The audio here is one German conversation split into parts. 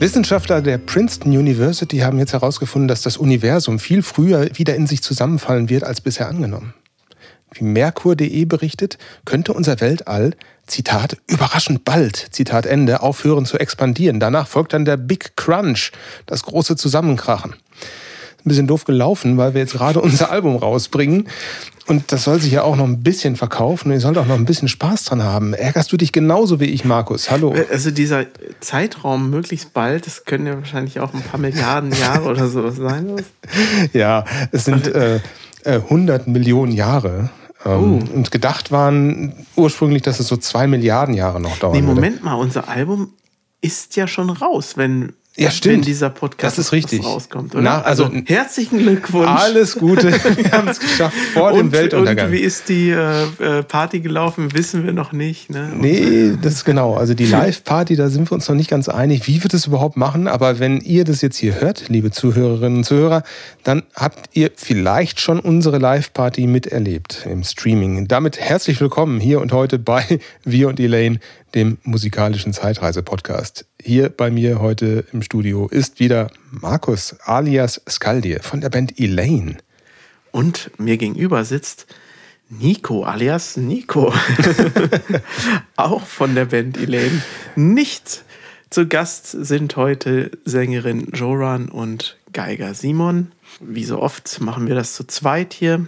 Wissenschaftler der Princeton University haben jetzt herausgefunden, dass das Universum viel früher wieder in sich zusammenfallen wird als bisher angenommen. Wie Merkur.de berichtet, könnte unser Weltall, Zitat, überraschend bald, Zitat Ende, aufhören zu expandieren. Danach folgt dann der Big Crunch, das große Zusammenkrachen ein bisschen doof gelaufen, weil wir jetzt gerade unser Album rausbringen. Und das soll sich ja auch noch ein bisschen verkaufen und ihr sollt auch noch ein bisschen Spaß dran haben. Ärgerst du dich genauso wie ich, Markus? Hallo. Also dieser Zeitraum möglichst bald, das können ja wahrscheinlich auch ein paar Milliarden Jahre oder sowas sein. Ja, es sind äh, äh, 100 Millionen Jahre. Ähm, uh. Und gedacht waren ursprünglich, dass es so zwei Milliarden Jahre noch dauert. Nee, Moment würde. mal, unser Album ist ja schon raus, wenn ja, stimmt. wenn dieser Podcast das ist richtig. rauskommt. Oder? Na, also, also, herzlichen Glückwunsch. Alles Gute. Wir haben es geschafft vor und, dem Weltuntergang. Und wie ist die äh, äh, Party gelaufen, wissen wir noch nicht. Ne? Nee, das ist genau. Also die Live-Party, da sind wir uns noch nicht ganz einig, wie wir das überhaupt machen. Aber wenn ihr das jetzt hier hört, liebe Zuhörerinnen und Zuhörer, dann habt ihr vielleicht schon unsere Live-Party miterlebt im Streaming. Damit herzlich willkommen hier und heute bei Wir und Elaine, dem musikalischen Zeitreise-Podcast. Hier bei mir heute im Studio ist wieder Markus alias Skaldir von der Band Elaine. Und mir gegenüber sitzt Nico alias Nico. Auch von der Band Elaine. Nicht zu Gast sind heute Sängerin Joran und Geiger Simon. Wie so oft machen wir das zu zweit hier.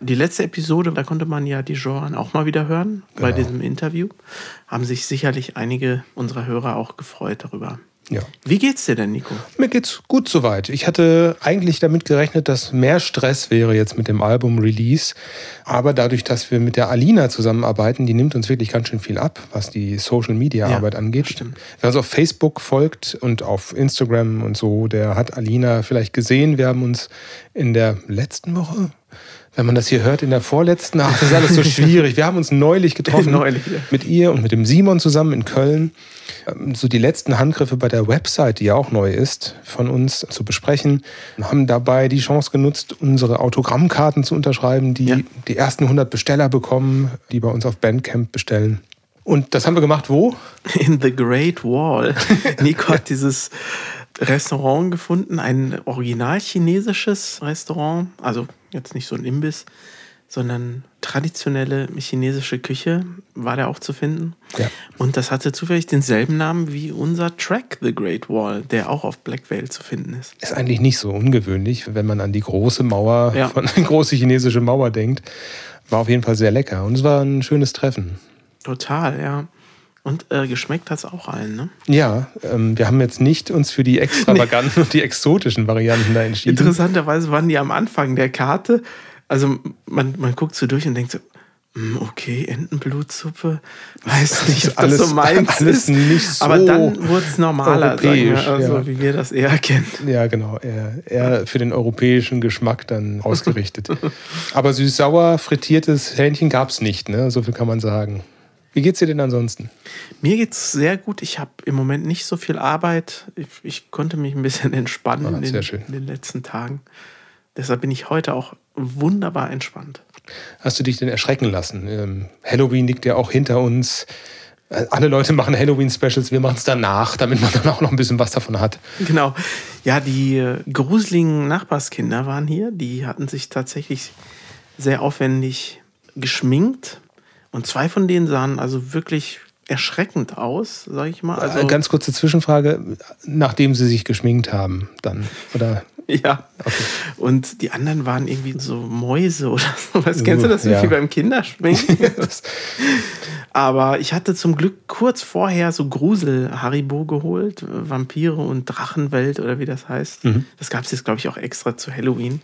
Die letzte Episode, da konnte man ja die Joran auch mal wieder hören genau. bei diesem Interview. Haben sich sicherlich einige unserer Hörer auch gefreut darüber. Ja. Wie geht's dir denn, Nico? Mir geht's gut soweit. Ich hatte eigentlich damit gerechnet, dass mehr Stress wäre jetzt mit dem Album-Release. Aber dadurch, dass wir mit der Alina zusammenarbeiten, die nimmt uns wirklich ganz schön viel ab, was die Social-Media-Arbeit ja, angeht. Stimmt. Wer uns auf Facebook folgt und auf Instagram und so, der hat Alina vielleicht gesehen. Wir haben uns in der letzten Woche, wenn man das hier hört, in der vorletzten, ach, das ist alles so schwierig. Wir haben uns neulich getroffen neulich, ja. mit ihr und mit dem Simon zusammen in Köln. Ähm, so die letzten Handgriffe bei der Website, die ja auch neu ist, von uns zu besprechen. Wir haben dabei die Chance genutzt, unsere Autogrammkarten zu unterschreiben, die ja. die ersten 100 Besteller bekommen, die bei uns auf Bandcamp bestellen. Und das haben wir gemacht wo? In The Great Wall. Nico hat dieses Restaurant gefunden, ein original chinesisches Restaurant, also jetzt nicht so ein Imbiss, sondern traditionelle chinesische Küche war da auch zu finden. Ja. Und das hatte zufällig denselben Namen wie unser Track The Great Wall, der auch auf Black Veil zu finden ist. Ist eigentlich nicht so ungewöhnlich, wenn man an die große Mauer, ja. von die große chinesische Mauer denkt. War auf jeden Fall sehr lecker und es war ein schönes Treffen. Total, ja. Und äh, geschmeckt hat es auch allen, ne? Ja, ähm, wir haben jetzt nicht uns für die extravaganten nee. und die exotischen Varianten da entschieden. Interessanterweise waren die am Anfang der Karte. Also man, man guckt so durch und denkt so, hm, okay, Entenblutsuppe, weiß nicht, ob alles, das so meins alles. Nicht so Aber dann wurde es normaler, wir, also ja. wie wir das eher kennen. Ja, genau, eher, eher für den europäischen Geschmack dann ausgerichtet. Aber süß-sauer frittiertes Hähnchen gab es nicht, ne? so viel kann man sagen. Wie geht's dir denn ansonsten? Mir geht's sehr gut. Ich habe im Moment nicht so viel Arbeit. Ich, ich konnte mich ein bisschen entspannen ah, in, den, in, den, letzten Tagen. Deshalb bin ich heute auch wunderbar entspannt. Hast du dich denn erschrecken lassen? Ähm, Halloween liegt ja auch hinter uns. Äh, alle Leute machen Halloween-Specials, wir machen es danach, damit man dann auch noch ein bisschen was davon hat. Genau. Ja, die äh, gruseligen Nachbarskinder waren hier. Die hatten sich tatsächlich sehr aufwendig geschminkt und zwei von denen sahen also wirklich erschreckend aus, sage ich mal. Also Ganz kurze Zwischenfrage, nachdem sie sich geschminkt haben, dann oder? Ja. Okay. Und die anderen waren irgendwie so Mäuse oder sowas. Kennst du das ja. wie beim Kinderschminken? Aber ich hatte zum Glück kurz vorher so Grusel-Haribo geholt, Vampire und Drachenwelt oder wie das heißt. Mhm. Das gab es jetzt, glaube ich, auch extra zu Halloween.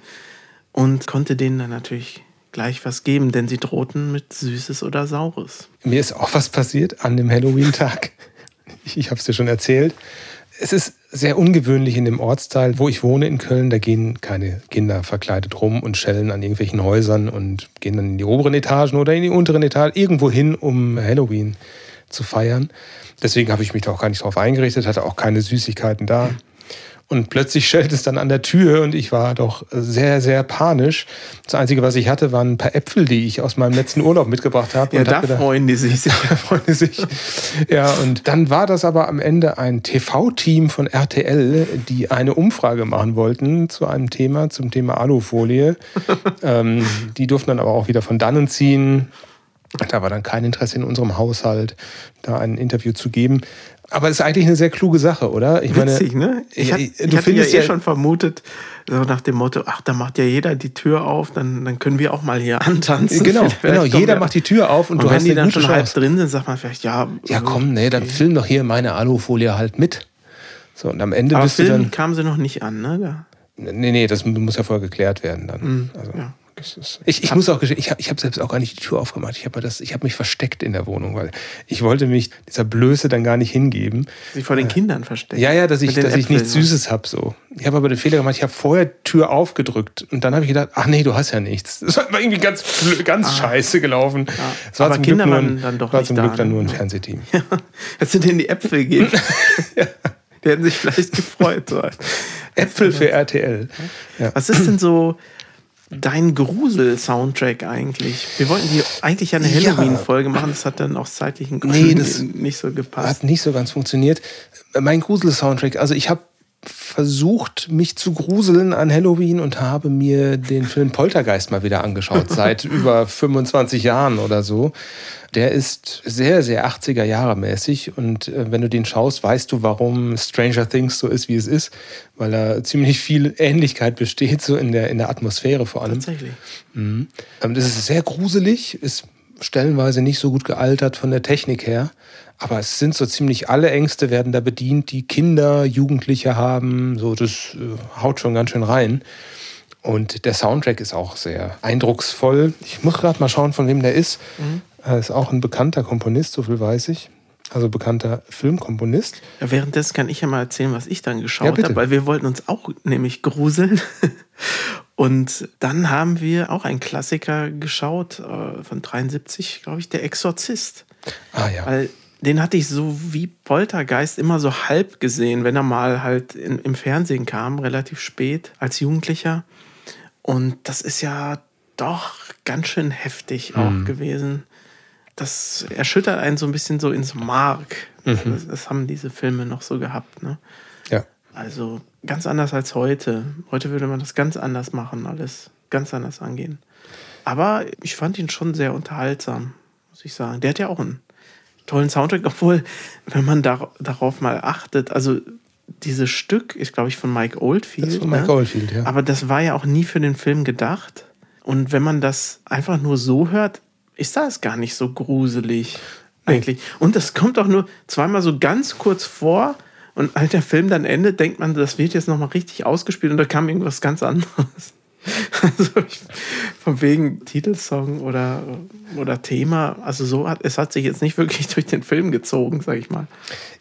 Und konnte denen dann natürlich gleich was geben, denn sie drohten mit Süßes oder Saures. Mir ist auch was passiert an dem Halloween-Tag. Ich, ich habe es dir schon erzählt. Es ist sehr ungewöhnlich in dem Ortsteil, wo ich wohne in Köln. Da gehen keine Kinder verkleidet rum und schellen an irgendwelchen Häusern und gehen dann in die oberen Etagen oder in die unteren Etagen irgendwo hin, um Halloween zu feiern. Deswegen habe ich mich da auch gar nicht drauf eingerichtet, hatte auch keine Süßigkeiten da. Und plötzlich schellt es dann an der Tür und ich war doch sehr, sehr panisch. Das Einzige, was ich hatte, waren ein paar Äpfel, die ich aus meinem letzten Urlaub mitgebracht habe. Ja, da gedacht, freuen die sich. freuen die sich. Ja, und dann war das aber am Ende ein TV-Team von RTL, die eine Umfrage machen wollten zu einem Thema, zum Thema Alufolie. ähm, die durften dann aber auch wieder von dannen ziehen. Da war dann kein Interesse in unserem Haushalt, da ein Interview zu geben. Aber es ist eigentlich eine sehr kluge Sache, oder? Ich Witzig, meine, ne? Ich, hat, ich hatte ja eh schon vermutet, so nach dem Motto, ach, da macht ja jeder die Tür auf, dann, dann können wir auch mal hier antanzen. Genau, genau jeder macht die Tür auf und, und du wenn hast die dann schon Chance. halb drin sind, sagt man vielleicht, ja. Ja, komm, nee, dann film doch hier meine Alufolie halt mit. So, und am Ende Aber bist Film du dann. kamen sie noch nicht an, ne? Da. Nee, nee, das muss ja vorher geklärt werden dann. Mhm, also. ja. Ich, ich muss auch gestehen, ich habe ich hab selbst auch gar nicht die Tür aufgemacht. Ich habe hab mich versteckt in der Wohnung, weil ich wollte mich dieser Blöße dann gar nicht hingeben. Sie vor den äh, Kindern verstecken. Ja, ja, dass ich, dass ich nichts Süßes habe. So. Ich habe aber den Fehler gemacht, ich habe vorher Tür aufgedrückt und dann habe ich gedacht, ach nee, du hast ja nichts. Das war irgendwie ganz, ganz ah. scheiße gelaufen. Ja. Es war aber zum Kinder Glück nur ein, dann doch war zum Glück dann nur ein ne? Fernsehteam. Ja. Jetzt sind in die Äpfel gehen. ja. Die hätten sich vielleicht gefreut. So. Äpfel für RTL. Ja. Was ist denn so dein Grusel-Soundtrack eigentlich? Wir wollten hier eigentlich eine Halloween-Folge machen, das hat dann aus zeitlichen Gründen nee, das nicht so gepasst. Hat nicht so ganz funktioniert. Mein Grusel-Soundtrack, also ich habe versucht, mich zu gruseln an Halloween und habe mir den Film Poltergeist mal wieder angeschaut, seit über 25 Jahren oder so. Der ist sehr, sehr 80er Jahre mäßig und äh, wenn du den schaust, weißt du, warum Stranger Things so ist, wie es ist, weil da ziemlich viel Ähnlichkeit besteht, so in der, in der Atmosphäre vor allem. Tatsächlich. Mhm. Ähm, das ist sehr gruselig, ist stellenweise nicht so gut gealtert von der Technik her. Aber es sind so ziemlich alle Ängste werden da bedient, die Kinder, Jugendliche haben. So, das äh, haut schon ganz schön rein. Und der Soundtrack ist auch sehr eindrucksvoll. Ich muss gerade mal schauen, von wem der ist. Mhm. Er ist auch ein bekannter Komponist, so viel weiß ich. Also bekannter Filmkomponist. Ja, währenddessen kann ich ja mal erzählen, was ich dann geschaut ja, habe, weil wir wollten uns auch nämlich gruseln. Und dann haben wir auch einen Klassiker geschaut äh, von 73, glaube ich, Der Exorzist. Ah ja. Weil den hatte ich so wie Poltergeist immer so halb gesehen, wenn er mal halt in, im Fernsehen kam, relativ spät als Jugendlicher. Und das ist ja doch ganz schön heftig auch mhm. gewesen. Das erschüttert einen so ein bisschen so ins Mark. Mhm. Das, das, haben diese Filme noch so gehabt. Ne? Ja. Also ganz anders als heute. Heute würde man das ganz anders machen, alles ganz anders angehen. Aber ich fand ihn schon sehr unterhaltsam, muss ich sagen. Der hat ja auch einen tollen Soundtrack, obwohl, wenn man da, darauf mal achtet, also dieses Stück ist, glaube ich, von Mike Oldfield. Das ist von Mike ne? Oldfield, ja. Aber das war ja auch nie für den Film gedacht. Und wenn man das einfach nur so hört, ist das gar nicht so gruselig eigentlich. Und das kommt auch nur zweimal so ganz kurz vor. Und als der Film dann endet, denkt man, das wird jetzt nochmal richtig ausgespielt und da kam irgendwas ganz anderes. Also ich, von wegen Titelsong oder, oder Thema, also so hat es hat sich jetzt nicht wirklich durch den Film gezogen, sag ich mal.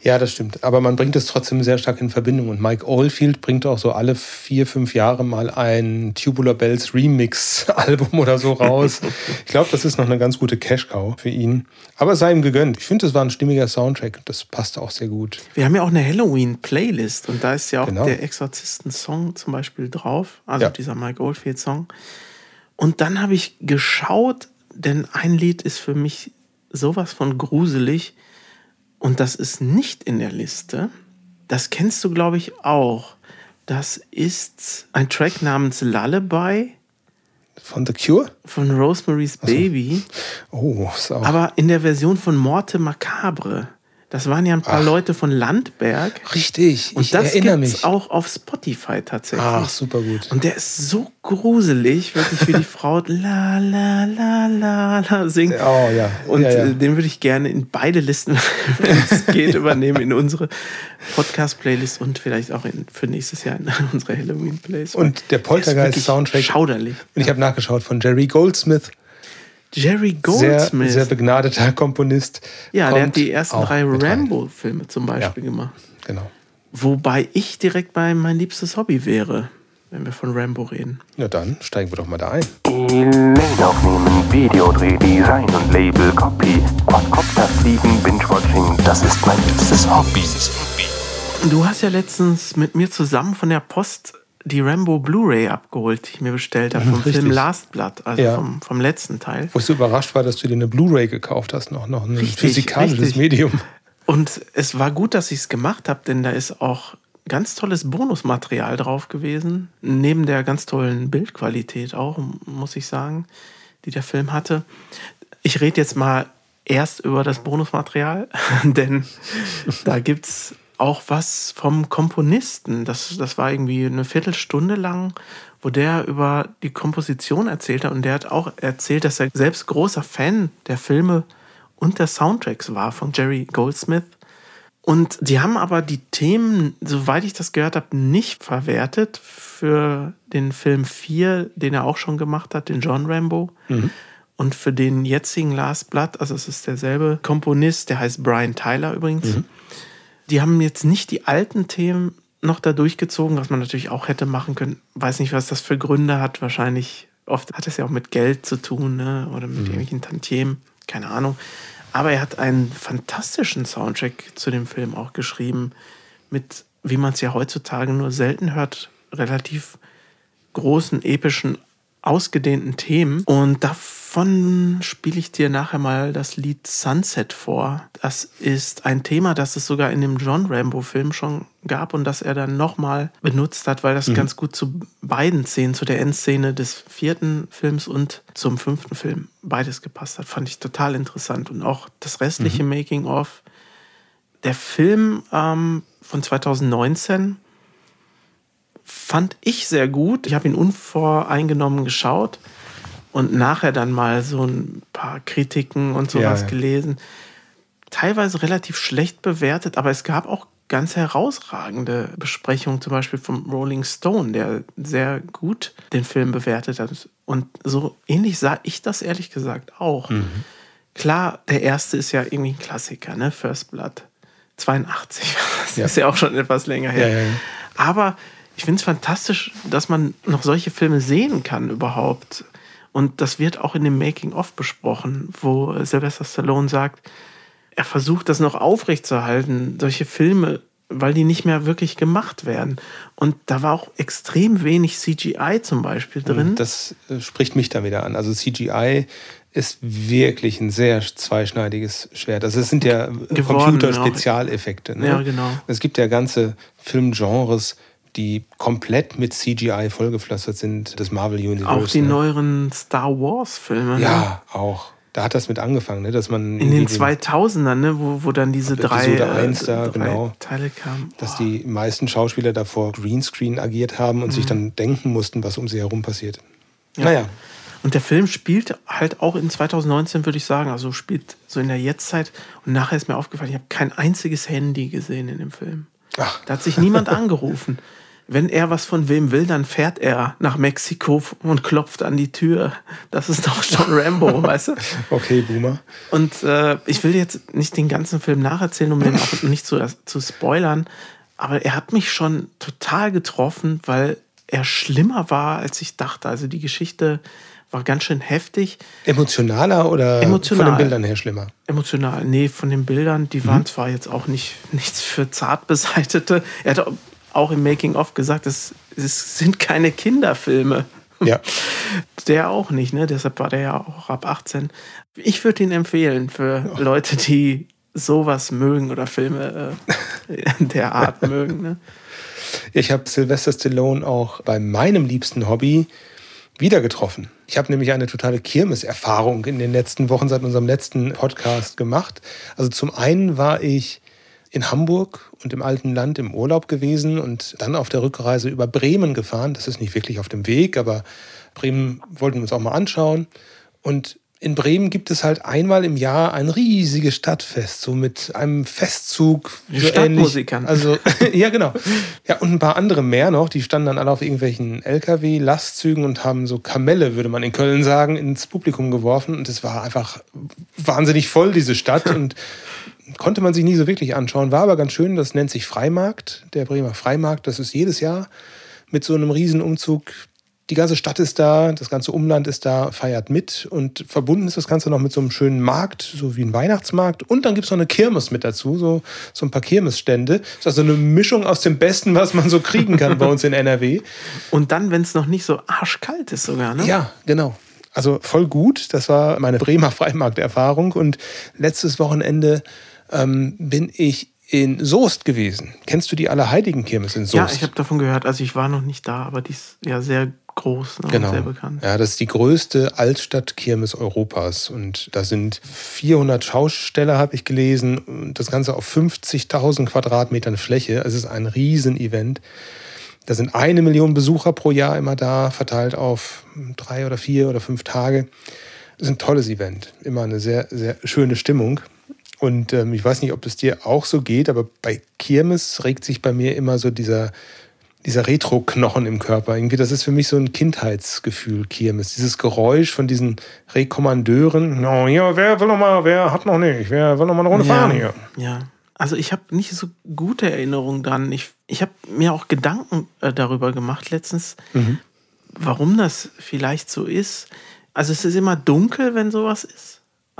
Ja, das stimmt. Aber man bringt es trotzdem sehr stark in Verbindung. Und Mike Oldfield bringt auch so alle vier, fünf Jahre mal ein Tubular Bells Remix-Album oder so raus. ich glaube, das ist noch eine ganz gute Cash-Cow für ihn. Aber es sei ihm gegönnt. Ich finde, es war ein stimmiger Soundtrack. Das passt auch sehr gut. Wir haben ja auch eine Halloween-Playlist und da ist ja auch genau. der Exorzisten-Song zum Beispiel drauf. Also ja. dieser Mike Oldfield-Song. Und dann habe ich geschaut, denn ein Lied ist für mich sowas von gruselig und das ist nicht in der Liste. Das kennst du, glaube ich, auch. Das ist ein Track namens Lullaby. Von The Cure? Von Rosemary's Baby. Oh, auch. Aber in der Version von Morte Macabre. Das waren ja ein paar Ach. Leute von Landberg. Richtig, und ich das erinnere mich. auch auf Spotify tatsächlich. Ach, super gut. Und der ist so gruselig, wirklich wie die Frau la la la la la singt. Oh ja. Und ja, ja. Äh, den würde ich gerne in beide Listen, wenn es geht, übernehmen in unsere Podcast-Playlist und vielleicht auch in, für nächstes Jahr in unsere Halloween-Playlist. Und der Poltergeist-Soundtrack. Schauderlich. Und ich habe nachgeschaut von Jerry Goldsmith. Jerry Goldsmith. Sehr, sehr begnadeter Komponist. Ja, der hat die ersten drei Rambo-Filme zum Beispiel ja, gemacht. Genau. Wobei ich direkt bei mein liebstes Hobby wäre, wenn wir von Rambo reden. Na dann, steigen wir doch mal da ein. Elaine aufnehmen, Videodreh, Design und Label, Copy, Quadcopter fliegen, Binge-Watching, das ist mein liebstes Hobby. Du hast ja letztens mit mir zusammen von der Post die Rambo Blu-ray abgeholt, die ich mir bestellt habe, vom Richtig. Film Last Blood, also Ja. vom, vom letzten Teil. Wo ich so überrascht war, dass du dir eine Blu-ray gekauft hast, noch, noch ein Richtig, physikalisches richtig. Medium. Und es war gut, dass ich es gemacht habe, denn da ist auch ganz tolles Bonusmaterial drauf gewesen. Neben der ganz tollen Bildqualität auch, muss ich sagen, die der Film hatte. Ich rede jetzt mal erst über das Bonusmaterial, denn da gibt es auch was vom Komponisten. Das, das war irgendwie eine Viertelstunde lang, wo der über die Komposition erzählt hat. Und der hat auch erzählt, dass er selbst großer Fan der Filme und der Soundtracks war von Jerry Goldsmith. Und die haben aber die Themen, soweit ich das gehört habe, nicht verwertet für den Film 4, den er auch schon gemacht hat, den John Rambo. Und für den jetzigen Last Blood, also es ist derselbe Komponist, der heißt Brian Tyler übrigens. Die haben jetzt nicht die alten Themen noch da durchgezogen, was man natürlich auch hätte machen können. Weiß nicht, was das für Gründe hat. Wahrscheinlich, oft hat es ja auch mit Geld zu tun ne? oder mit irgendwelchen Tantiemen. Keine Ahnung. Aber er hat einen fantastischen Soundtrack zu dem Film auch geschrieben. Mit, wie man es ja heutzutage nur selten hört, relativ großen, epischen, ausgedehnten Themen. Und davon spiele ich dir nachher mal das Lied Sunset vor. Das ist ein Thema, das es sogar in dem John Rambo-Film schon gab und das er dann nochmal benutzt hat, weil das ganz gut zu beiden Szenen, zu der Endszene des vierten Films und zum fünften Film beides gepasst hat. Fand ich total interessant. Und auch das restliche Making-of. Der Film ähm, von 2019 fand ich sehr gut. Ich habe ihn unvoreingenommen geschaut und nachher dann mal so ein paar Kritiken und sowas Ja, ja. gelesen. Teilweise relativ schlecht bewertet, aber es gab auch ganz herausragende Besprechungen, zum Beispiel vom Rolling Stone, der sehr gut den Film bewertet hat. Und so ähnlich sah ich das ehrlich gesagt auch. Mhm. Klar, der erste ist ja irgendwie ein Klassiker, ne? First Blood. 82. Das Ja. ist ja auch schon etwas länger her. Aber ich finde es fantastisch, dass man noch solche Filme sehen kann überhaupt. Und das wird auch in dem Making-of besprochen, wo Sylvester Stallone sagt, er versucht das noch aufrechtzuerhalten, solche Filme, weil die nicht mehr wirklich gemacht werden. Und da war auch extrem wenig CGI zum Beispiel drin. Das äh, spricht mich dann wieder an. Also CGI ist wirklich ein sehr zweischneidiges Schwert. Also es sind ja Computerspezialeffekte. Ne? Ja, genau. Es gibt ja ganze Filmgenres, die komplett mit CGI vollgepflastert sind. Das Marvel Universe. auch die ne? neueren Star Wars-Filme. ne? Ja, auch. Da hat das mit angefangen, ne? dass man In den irgendwie 2000ern, ne, wo, wo dann diese drei, äh, da, drei genau. Teile kamen. dass die meisten Schauspieler davor Greenscreen agiert haben und Mhm. sich dann denken mussten, was um sie herum passiert. Naja, Und der Film spielt halt auch in 2019, würde ich sagen, also spielt so in der Jetztzeit. Und nachher ist mir aufgefallen, ich habe kein einziges Handy gesehen in dem Film. Ach. Da hat sich niemand angerufen. Wenn er was von wem will, dann fährt er nach Mexiko und klopft an die Tür. Das ist doch John Rambo, weißt du? okay, Boomer. Und äh, ich will jetzt nicht den ganzen Film nacherzählen, um den auch nicht zu, zu spoilern. Aber er hat mich schon total getroffen, weil er schlimmer war, als ich dachte. Also die Geschichte war ganz schön heftig. Emotionaler oder Emotional. von den Bildern her schlimmer? Emotional. Nee, von den Bildern, die waren zwar jetzt auch nicht nichts für zart beseitete. Er hat auch im Making-of gesagt, es, es sind keine Kinderfilme. Ja. Der auch nicht, ne? Deshalb war der ja auch ab 18. Ich würde ihn empfehlen für Leute, die sowas mögen oder Filme äh, der Art mögen. Ne? Ich habe Sylvester Stallone auch bei meinem liebsten Hobby wieder getroffen. Ich habe nämlich eine totale Kirmeserfahrung in den letzten Wochen seit unserem letzten Podcast gemacht. Also zum einen war ich in Hamburg und im alten Land im Urlaub gewesen und dann auf der Rückreise über Bremen gefahren. Das ist nicht wirklich auf dem Weg, aber Bremen wollten wir uns auch mal anschauen. Und in Bremen gibt es halt einmal im Jahr ein riesiges Stadtfest, so mit einem Festzug. So Stadtmusikern. Also, ja, genau. Ja, und ein paar andere mehr noch. Die standen dann alle auf irgendwelchen LKW-Lastzügen und haben so Kamelle, würde man in Köln sagen, ins Publikum geworfen. Und es war einfach wahnsinnig voll, diese Stadt. Und konnte man sich nie so wirklich anschauen. War aber ganz schön. Das nennt sich Freimarkt, der Bremer Freimarkt. Das ist jedes Jahr mit so einem Riesenumzug die ganze Stadt ist da, das ganze Umland ist da, feiert mit und verbunden ist das Ganze noch mit so einem schönen Markt, so wie ein Weihnachtsmarkt. Und dann gibt es noch eine Kirmes mit dazu, so, so ein paar Kirmesstände. Das ist also eine Mischung aus dem Besten, was man so kriegen kann bei uns in NRW. Und dann, wenn es noch nicht so arschkalt ist sogar, ne? Ja, genau. Also voll gut. Das war meine Bremer Freimarkterfahrung. Und letztes Wochenende ähm, bin ich in Soest gewesen. Kennst du die Allerheiligen-Kirmes in Soest? Ja, ich habe davon gehört. Also ich war noch nicht da, aber die ist ja sehr groß ne, genau. und sehr bekannt. Ja, das ist die größte Altstadtkirmes Europas. Und da sind 400 Schausteller, habe ich gelesen. Und das Ganze auf 50.000 Quadratmetern Fläche. Es ist ein Riesenevent. Da sind eine Million Besucher pro Jahr immer da, verteilt auf drei oder vier oder fünf Tage. Das ist ein tolles Event. Immer eine sehr, sehr schöne Stimmung. Und ähm, ich weiß nicht, ob es dir auch so geht, aber bei Kirmes regt sich bei mir immer so dieser, dieser Retro-Knochen im Körper. Irgendwie, das ist für mich so ein Kindheitsgefühl, Kirmes. Dieses Geräusch von diesen Rekommandeuren. No, ja, wer will noch mal, wer hat noch nicht, wer will noch mal eine Runde ja, fahren hier? Ja. Also ich habe nicht so gute Erinnerungen dran. Ich, ich habe mir auch Gedanken äh, darüber gemacht letztens, Mhm. warum das vielleicht so ist. Also es ist immer dunkel, wenn sowas ist.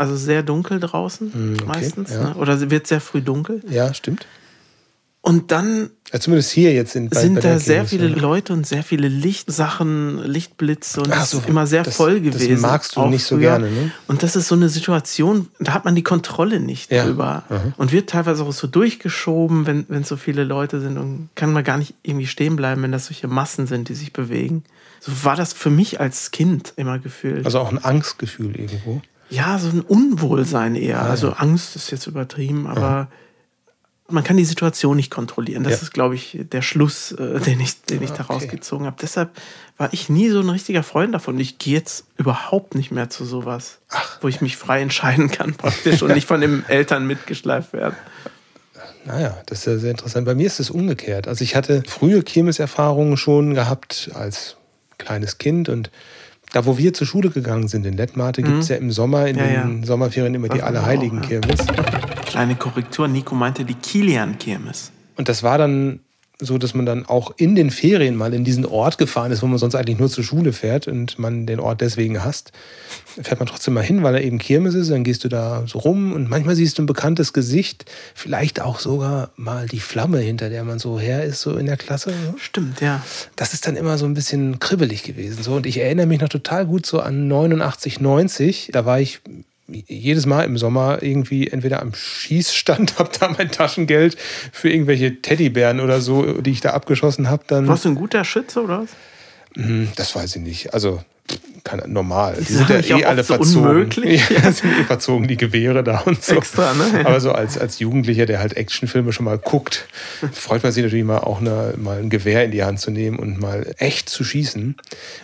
Also sehr dunkel draußen Hm, okay, meistens. ja. Ne? Oder wird sehr früh dunkel. Ja, stimmt. Und dann Ja, zumindest hier jetzt in bei, sind bei da der sehr viele ja. Leute und sehr viele Lichtsachen, Lichtblitze und Ach es so, ist immer sehr das- voll das gewesen. magst du nicht so früher. gerne, ne? Und das ist so eine Situation, da hat man die Kontrolle nicht Ja. drüber Mhm. und wird teilweise auch so durchgeschoben, wenn wenn so viele Leute sind und kann man gar nicht irgendwie stehen bleiben, wenn das solche Massen sind, die sich bewegen. So war das für mich als Kind immer gefühlt. Also auch ein Angstgefühl irgendwo. Ja, so ein Unwohlsein eher. also Angst ist jetzt übertrieben, aber man kann die Situation nicht kontrollieren. Das Ja. ist, glaube ich, der Schluss, äh, den ich, den ich Ah, daraus okay. gezogen habe. Deshalb war ich nie so ein richtiger Freund davon. Ich gehe jetzt überhaupt nicht mehr zu sowas, wo ich mich frei entscheiden kann, praktisch und nicht von den Eltern mitgeschleift werden. Naja, das ist ja sehr interessant. Bei mir ist es umgekehrt. Also ich hatte frühe Kirmeserfahrungen schon gehabt als kleines Kind und da, wo wir zur Schule gegangen sind in Lettmate, gibt es ja im Sommer, in Mhm. Ja, den ja. Sommerferien immer die Das auch, Allerheiligen-Kirmes. Kleine Korrektur, Nico meinte die Kilian-Kirmes. Und das war dann so, dass man dann auch in den Ferien mal in diesen Ort gefahren ist, wo man sonst eigentlich nur zur Schule fährt und man den Ort deswegen hasst. Fährt man trotzdem mal hin, weil er eben Kirmes ist. Dann gehst du da so rum und manchmal siehst du ein bekanntes Gesicht. Vielleicht auch sogar mal die Flamme, hinter der man so her ist, so in der Klasse. Stimmt, ja. Das ist dann immer so ein bisschen kribbelig gewesen. So. Und ich erinnere mich noch total gut so an 89, 90. Da war ich jedes Mal im Sommer irgendwie entweder am Schießstand, habe da mein Taschengeld für irgendwelche Teddybären oder so, die ich da abgeschossen habe, dann. Warst du ein guter Schütze oder was? Hm, Das weiß ich nicht. Also kann, normal. Die sind ja eh alle so verzogen. unmöglich. Ja, sind eh verzogen, die Gewehre da und so. Extra, ne? Aber so als, als Jugendlicher, der halt Actionfilme schon mal guckt, freut man sich natürlich mal auch eine, mal ein Gewehr in die Hand zu nehmen und mal echt zu schießen.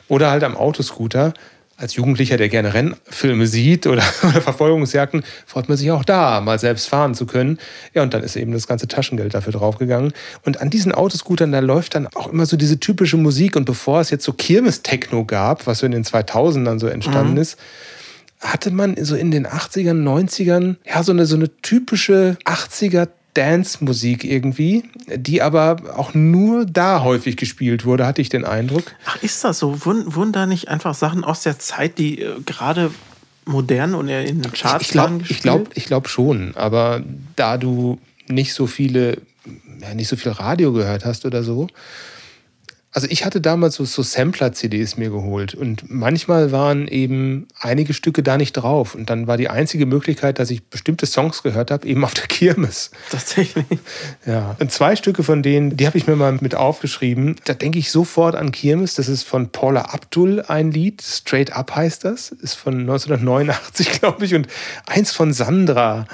Oder halt am Autoscooter. Als Jugendlicher, der gerne Rennfilme sieht oder, oder Verfolgungsjagden, freut man sich auch da, mal selbst fahren zu können. Ja, und dann ist eben das ganze Taschengeld dafür draufgegangen. Und an diesen Autoscootern, da läuft dann auch immer so diese typische Musik. Und bevor es jetzt so Kirmes-Techno gab, was so in den 2000ern so entstanden ist, hatte man so in den 80ern, 90ern ja so eine, so eine typische 80er Dance-Musik irgendwie, die aber auch nur da häufig gespielt wurde, hatte ich den Eindruck. Ach, ist das so? Wurden, wurden da nicht einfach Sachen aus der Zeit, die äh, gerade modern und in den Charts Ich glaube waren, ich gespielt? glaub, ich glaub schon, aber da du nicht so viele, ja, nicht so viel Radio gehört hast oder so. Also ich hatte damals so, so Sampler-CDs mir geholt und manchmal waren eben einige Stücke da nicht drauf und dann war die einzige Möglichkeit, dass ich bestimmte Songs gehört habe, eben auf der Kirmes. Tatsächlich. Ja. Und zwei Stücke von denen, die habe ich mir mal mit aufgeschrieben. Da denke ich sofort an Kirmes. Das ist von Paula Abdul ein Lied. Straight Up heißt das. Ist von 1989, glaube ich. Und eins von Sandra.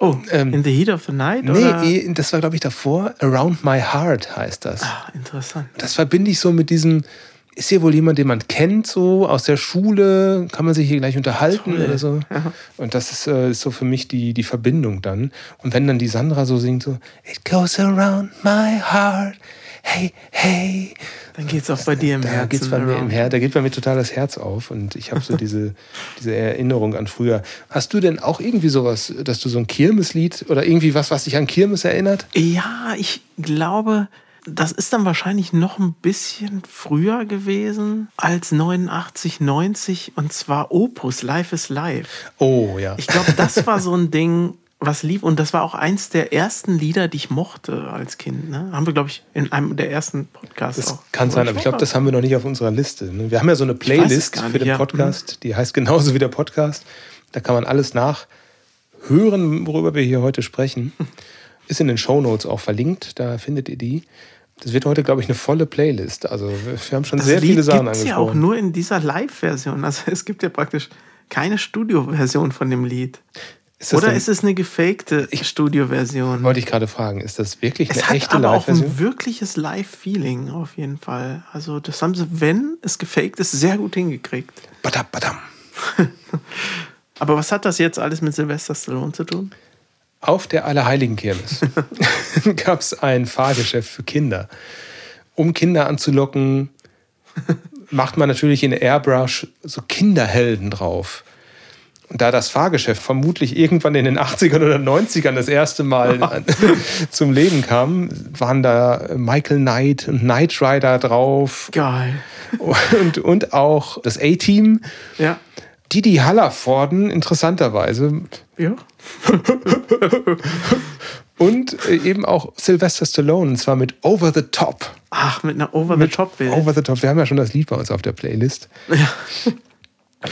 Oh, In the Heat of the Night? Ähm, Nee, oder? eh, das war, glaube ich, davor. Around My Heart heißt das. Ah, interessant. Das verbinde ich so mit diesem. Ist hier wohl jemand, den man kennt, so aus der Schule? Kann man sich hier gleich unterhalten Toll. oder so? Und das ist, äh, ist so für mich die, die Verbindung dann. Und wenn dann die Sandra so singt, so, It goes around my heart, hey, hey. Dann geht es auch bei dir im Da Herzen. geht's bei mir im. Her da geht bei mir total das Herz auf und ich habe so diese, diese Erinnerung an früher. Hast du denn auch irgendwie sowas, dass du so ein Kirmeslied oder irgendwie was, was dich an Kirmes erinnert? Ja, ich glaube, Das ist dann wahrscheinlich noch ein bisschen früher gewesen als 89, 90 und zwar Opus, Life is Life. Oh ja. Ich glaube, das war so ein Ding, was lief und das war auch eins der ersten Lieder, die ich mochte als Kind. Ne? Haben wir, glaube ich, in einem der ersten Podcasts Das auch. kann sein, aber ich glaube, das haben wir noch nicht auf unserer Liste. ne? Wir haben ja so eine Playlist für den ja. Mhm. Podcast, die heißt genauso wie der Podcast. Da kann man alles nachhören, worüber wir hier heute sprechen. Ist in den Shownotes auch verlinkt, da findet ihr die. Das wird heute, glaube ich, eine volle Playlist. Also wir haben schon Das sehr Lied viele Sachen gibt's ja auch angesprochen. nur in dieser Live-Version. Also es gibt ja praktisch keine Studio-Version von dem Lied. Ist Oder denn- ist es eine gefakte Studio-Version? Wollte ich gerade fragen, ist das wirklich eine Es hat echte aber auch Live-Version? ein wirkliches Live-Feeling auf jeden Fall. Also das haben sie, wenn es gefaked ist, sehr gut hingekriegt. Badam, badam. Aber was hat das jetzt alles mit Sylvester Stallone zu tun? Auf der Allerheiligenkirmes gab es ein Fahrgeschäft für Kinder. Um Kinder anzulocken, macht man natürlich in Airbrush so Kinderhelden drauf. Und da das Fahrgeschäft vermutlich irgendwann in den 80ern oder 90ern das erste Mal zum Leben kam, waren da Michael Knight und Knight Rider drauf Geil. und, und auch das A-Team. Ja. Didi Hallervorden, interessanterweise, Ja. Und äh, eben auch Sylvester Stallone, und zwar mit Over the Top. Ach, mit einer Over-the-Top-Bild. Over the Top. Wir haben ja schon das Lied bei uns auf der Playlist. Ja.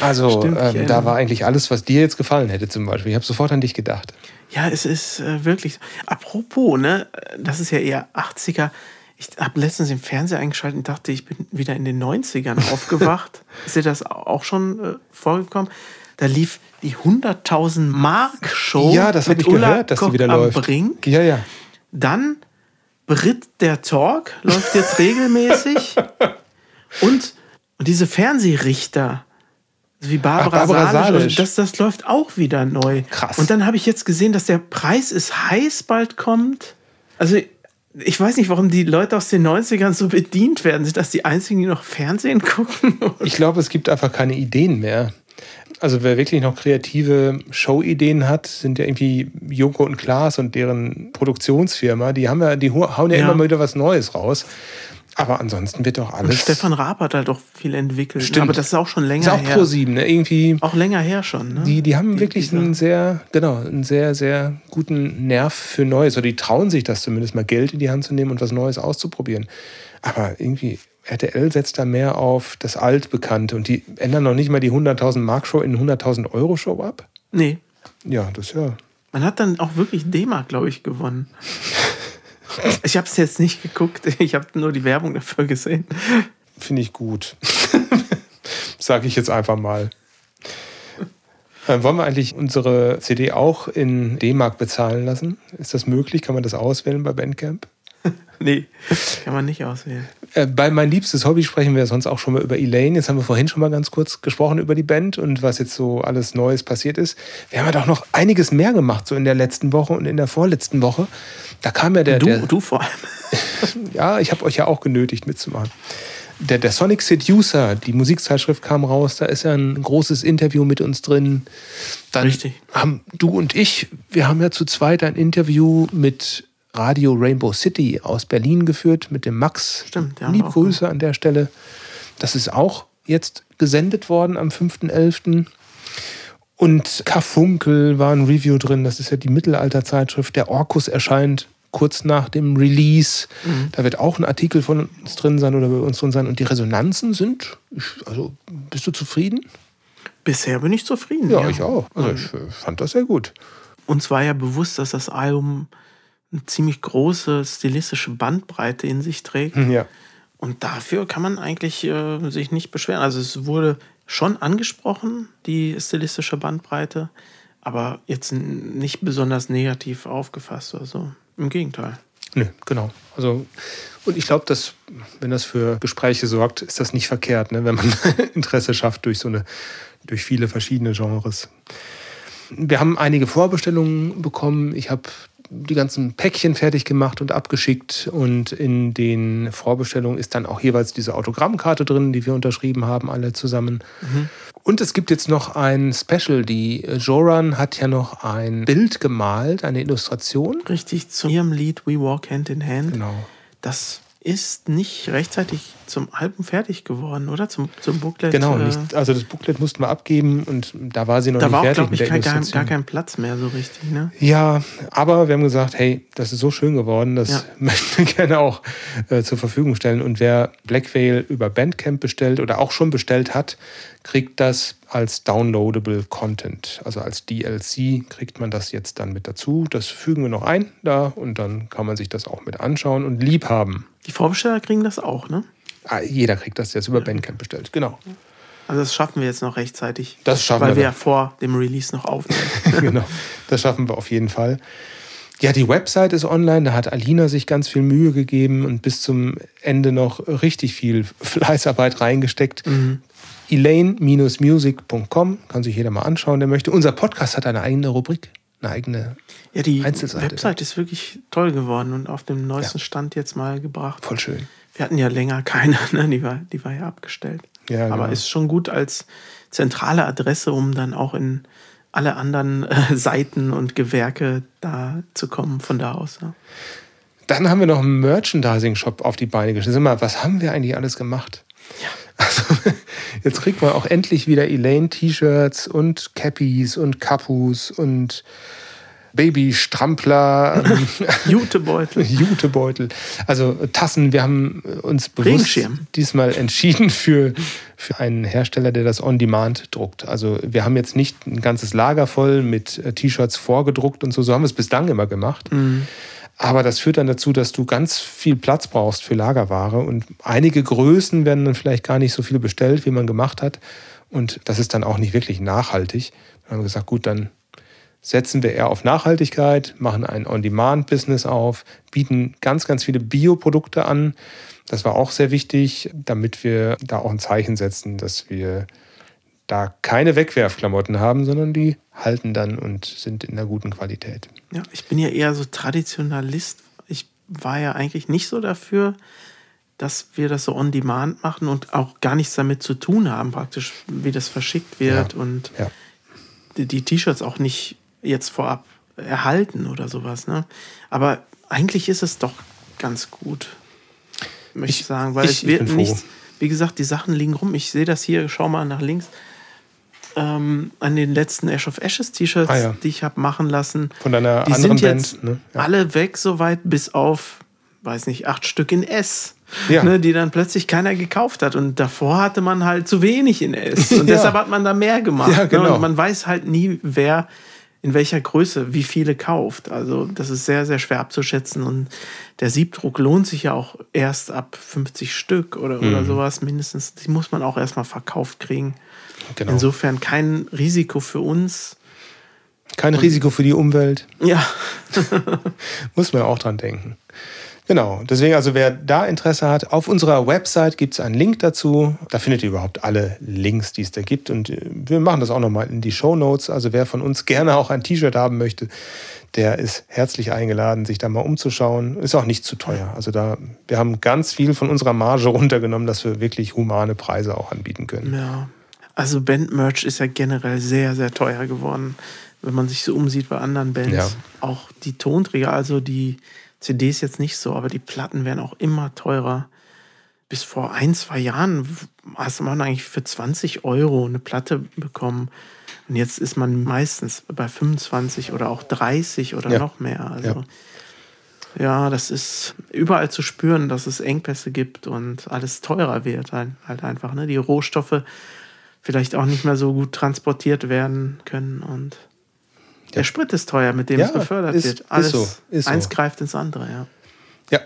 Also Stimmt, ähm, da war eigentlich alles, was dir jetzt gefallen hätte zum Beispiel. Ich habe sofort an dich gedacht. Ja, es ist äh, wirklich. so. Apropos, ne, das ist ja eher 80er. Ich habe letztens im Fernseher eingeschaltet und dachte, ich bin wieder in den 90ern aufgewacht. ist dir das auch schon äh, vorgekommen? Da lief die 100.000 Mark Show ja, das habe ich Ulla gehört, dass Kock sie wieder läuft. Brink. Ja, ja. Dann Brit der Talk läuft jetzt regelmäßig. Und, und diese Fernsehrichter, wie Barbara, Ach, Barbara Salisch, Salisch. das, das läuft auch wieder neu. Krass. Und dann habe ich jetzt gesehen, dass der Preis ist heiß bald kommt. Also ich weiß nicht, warum die Leute aus den 90ern so bedient werden. Sind das die einzigen, die noch Fernsehen gucken? Ich glaube, es gibt einfach keine Ideen mehr. Also wer wirklich noch kreative Show-Ideen hat, sind ja irgendwie Joko und Klaas und deren Produktionsfirma. Die haben ja, die hauen ja, Ja. immer mal wieder was Neues raus. Aber ansonsten wird doch Und alles. Stefan Raab hat halt doch viel entwickelt. Stimmt. Aber das ist auch schon länger ist auch her. Pro 7, ne? Irgendwie. Auch länger her schon. Ne? Die, die haben wirklich dieser- einen sehr, genau, einen sehr, sehr guten Nerv für Neues. Oder die trauen sich das zumindest mal Geld in die Hand zu nehmen und was Neues auszuprobieren. Aber irgendwie, RTL setzt da mehr auf das Altbekannte und die ändern noch nicht mal die 100.000 Mark Show in 100.000 Euro Show ab. Nee, Ja, das ja. Man hat dann auch wirklich D-Mark, glaube ich, gewonnen. Ich habe es jetzt nicht geguckt, ich habe nur die Werbung dafür gesehen. Finde ich gut. Sage ich jetzt einfach mal. Äh, wollen wir eigentlich unsere CD auch in D-Mark bezahlen lassen? Ist das möglich? Kann man das auswählen bei Bandcamp? Nee, kann man nicht auswählen. Äh, bei mein liebstes Hobby sprechen wir sonst auch schon mal über Elaine. Jetzt haben wir vorhin schon mal ganz kurz gesprochen über die Band und was jetzt so alles Neues passiert ist. Wir haben ja doch noch einiges mehr gemacht, so in der letzten Woche und in der vorletzten Woche. Da kam ja der. Du, der du vor allem. ja, ich habe euch ja auch genötigt mitzumachen. Der, der Sonic Seducer, die Musikzeitschrift kam raus, da ist ja ein großes Interview mit uns drin. Dann Richtig. haben du und ich, wir haben ja zu zweit ein Interview mit Radio Rainbow City aus Berlin geführt, mit dem Max. Stimmt, ja, Lieb auch Grüße an der Stelle. Das ist auch jetzt gesendet worden am 5.11. Und Karfunkel war ein Review drin, das ist ja die Mittelalterzeitschrift. Der Orkus erscheint kurz nach dem Release. Mhm. Da wird auch ein Artikel von uns drin sein oder bei uns drin sein. Und die Resonanzen sind, also bist du zufrieden? Bisher bin ich zufrieden. Ja, ich auch. Also ich äh, fand das sehr gut. Uns war ja bewusst, dass das Album eine ziemlich große stilistische Bandbreite in sich trägt. Ja. Und dafür kann man eigentlich äh, sich nicht beschweren. Also es wurde schon angesprochen, die stilistische Bandbreite, aber jetzt nicht besonders negativ aufgefasst oder so. Im Gegenteil. Nö, genau. Also, und ich glaube, dass, wenn das für Gespräche sorgt, ist das nicht verkehrt, ne? wenn man Interesse schafft durch so eine, durch viele verschiedene Genres. Wir haben einige Vorbestellungen bekommen. Ich habe die ganzen Päckchen fertig gemacht und abgeschickt. Und in den Vorbestellungen ist dann auch jeweils diese Autogrammkarte drin, die wir unterschrieben haben, alle zusammen. Und es gibt jetzt noch ein Special. Die äh, Joran hat ja noch ein Bild gemalt, eine Illustration. Richtig zu ihrem Lied We Walk Hand in Hand. Genau. das ist nicht rechtzeitig zum Album fertig geworden, oder? Zum, zum Booklet. Genau, äh, nicht, also das Booklet mussten wir abgeben und da war sie noch Da nicht war auch, fertig glaube ich, gar, gar kein Platz mehr so richtig, ne? Ja, aber wir haben gesagt, hey, das ist so schön geworden, das Ja. möchten wir gerne auch äh, zur Verfügung stellen. Und wer Black Veil über Bandcamp bestellt oder auch schon bestellt hat, kriegt das als downloadable Content. Also als DLC kriegt man das jetzt dann mit dazu. Das fügen wir noch ein da und dann kann man sich das auch mit anschauen und lieb haben. Die Vorbesteller kriegen das auch, ne? Ah, Jeder kriegt das jetzt über Bandcamp bestellt. Genau. Also das schaffen wir jetzt noch rechtzeitig. Das schaffen weil wir wir noch. ja vor dem Release noch aufnehmen. genau. Das schaffen wir auf jeden Fall. Ja, die Website ist online. Da hat Alina sich ganz viel Mühe gegeben und bis zum Ende noch richtig viel Fleißarbeit reingesteckt. Elaine-music.com kann sich jeder mal anschauen, der möchte. Unser Podcast hat eine eigene Rubrik, eine eigene. Ja, die Einzelseite. Website ist wirklich toll geworden und auf dem neuesten Stand jetzt mal gebracht. Voll schön. Wir hatten ja länger keine, ne? die, war, die war ja abgestellt. Ja, Aber genau. ist schon gut als zentrale Adresse, um dann auch in alle anderen äh, Seiten und Gewerke da zu kommen von da aus. Ja. Dann haben wir noch einen Merchandising-Shop auf die Beine gestellt. Sag mal, was haben wir eigentlich alles gemacht? Also, jetzt kriegt man auch endlich wieder Elaine-T-Shirts und Cappies und Kapus und Baby-Strampler, Jutebeutel. Jutebeutel, also Tassen. Wir haben uns bewusst diesmal entschieden für, für einen Hersteller, der das on demand druckt. Also wir haben jetzt nicht ein ganzes Lager voll mit äh, T-Shirts vorgedruckt und so. So haben wir es bislang immer gemacht. Aber das führt dann dazu, dass du ganz viel Platz brauchst für Lagerware und einige Größen werden dann vielleicht gar nicht so viel bestellt, wie man gemacht hat. Und das ist dann auch nicht wirklich nachhaltig. Dann haben wir gesagt, gut, dann setzen wir eher auf Nachhaltigkeit, machen ein On-Demand-Business auf, bieten ganz, ganz viele Bioprodukte an. Das war auch sehr wichtig, damit wir da auch ein Zeichen setzen, dass wir da keine Wegwerfklamotten haben, sondern die halten dann und sind in einer guten Qualität. Ja, ich bin ja eher so Traditionalist. Ich war ja eigentlich nicht so dafür, dass wir das so on demand machen und auch gar nichts damit zu tun haben, praktisch, wie das verschickt wird Ja. und Ja. die, die T-Shirts auch nicht jetzt vorab erhalten oder sowas. Ne? Aber eigentlich ist es doch ganz gut, möchte ich, sagen, weil ich- es wird nichts. Wie gesagt, die Sachen liegen rum. Ich sehe das hier, schau mal nach links. Ähm, an den letzten Ash of Ashes T-Shirts, Ah, ja. die ich habe machen lassen. Von deiner Die anderen sind Band. jetzt ne? Ja. alle weg, soweit bis auf, weiß nicht, acht Stück in S. Ja. Ne, die dann plötzlich keiner gekauft hat. Und davor hatte man halt zu wenig in S. Und deshalb hat man da mehr gemacht. Ja, genau. ne? Und man weiß halt nie, wer in welcher Größe wie viele kauft. Also das ist sehr, sehr schwer abzuschätzen. Und der Siebdruck lohnt sich ja auch erst ab 50 Stück oder, Mhm. oder sowas mindestens. Die muss man auch erstmal verkauft kriegen. Genau. Insofern kein Risiko für uns. Kein Risiko für die Umwelt. Ja, Muss man auch dran denken. Genau, deswegen, also wer da Interesse hat, auf unserer Website gibt es einen Link dazu. Da findet ihr überhaupt alle Links, die es da gibt. Und äh, wir machen das auch nochmal in die Show Notes. Also wer von uns gerne auch ein T-Shirt haben möchte, der ist herzlich eingeladen, sich da mal umzuschauen. Ist auch nicht zu teuer. Also da, wir haben ganz viel von unserer Marge runtergenommen, dass wir wirklich humane Preise auch anbieten können. Ja. Also Bandmerch ist ja generell sehr, sehr teuer geworden. Wenn man sich so umsieht bei anderen Bands. Ja. Auch die Tonträger, also die CDs jetzt nicht so, aber die Platten werden auch immer teurer. Bis vor ein, zwei Jahren hast man eigentlich für 20 Euro eine Platte bekommen. Und jetzt ist man meistens bei 25 oder auch 30 oder Ja. noch mehr. Also ja. das ist überall zu spüren, dass es Engpässe gibt und alles teurer wird halt, halt einfach. Ne? Die Rohstoffe vielleicht auch nicht mehr so gut transportiert werden können und der Sprit ist teuer, mit dem Ja, es befördert ist- wird. ist Alles so, ist so. eins greift ins andere, ja. Ja,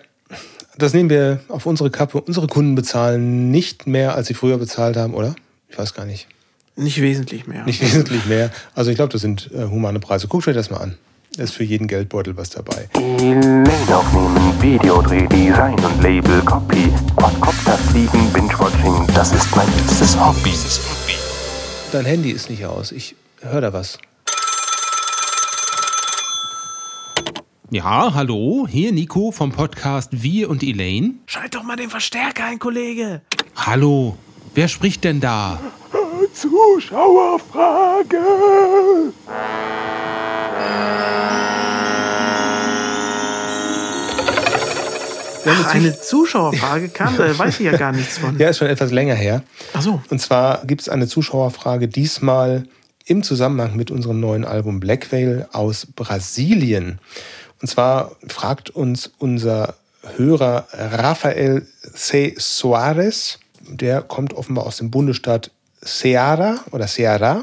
das nehmen wir auf unsere Kappe. Unsere Kunden bezahlen nicht mehr, als sie früher bezahlt haben, oder? Ich weiß gar nicht. Nicht wesentlich mehr. Nicht wesentlich mehr. Also ich glaube, das sind äh, humane Preise. Guckt euch das mal an. Ist für jeden Geldbeutel was dabei. Elaine aufnehmen, Videodreh, Design und Label, Copy, Quadcopter fliegen, Binge-Watching, das ist mein liebstes Hobby. Dein Handy ist nicht aus. Ich höre da was. Ja, hallo, hier Nico vom Podcast Wir und Elaine. Schalt doch mal den Verstärker ein, Kollege. Hallo, wer spricht denn da? Zuschauerfrage! Wir Ach, eine Zuschauerfrage kam, da weiß ich ja gar nichts von. Ja, ist schon etwas länger her. Ach so. Und zwar gibt es eine Zuschauerfrage diesmal im Zusammenhang mit unserem neuen Album Black Veil aus Brasilien. Und zwar fragt uns unser Hörer Rafael C. Soares, der kommt offenbar aus dem Bundesstaat Ceará oder Ceará,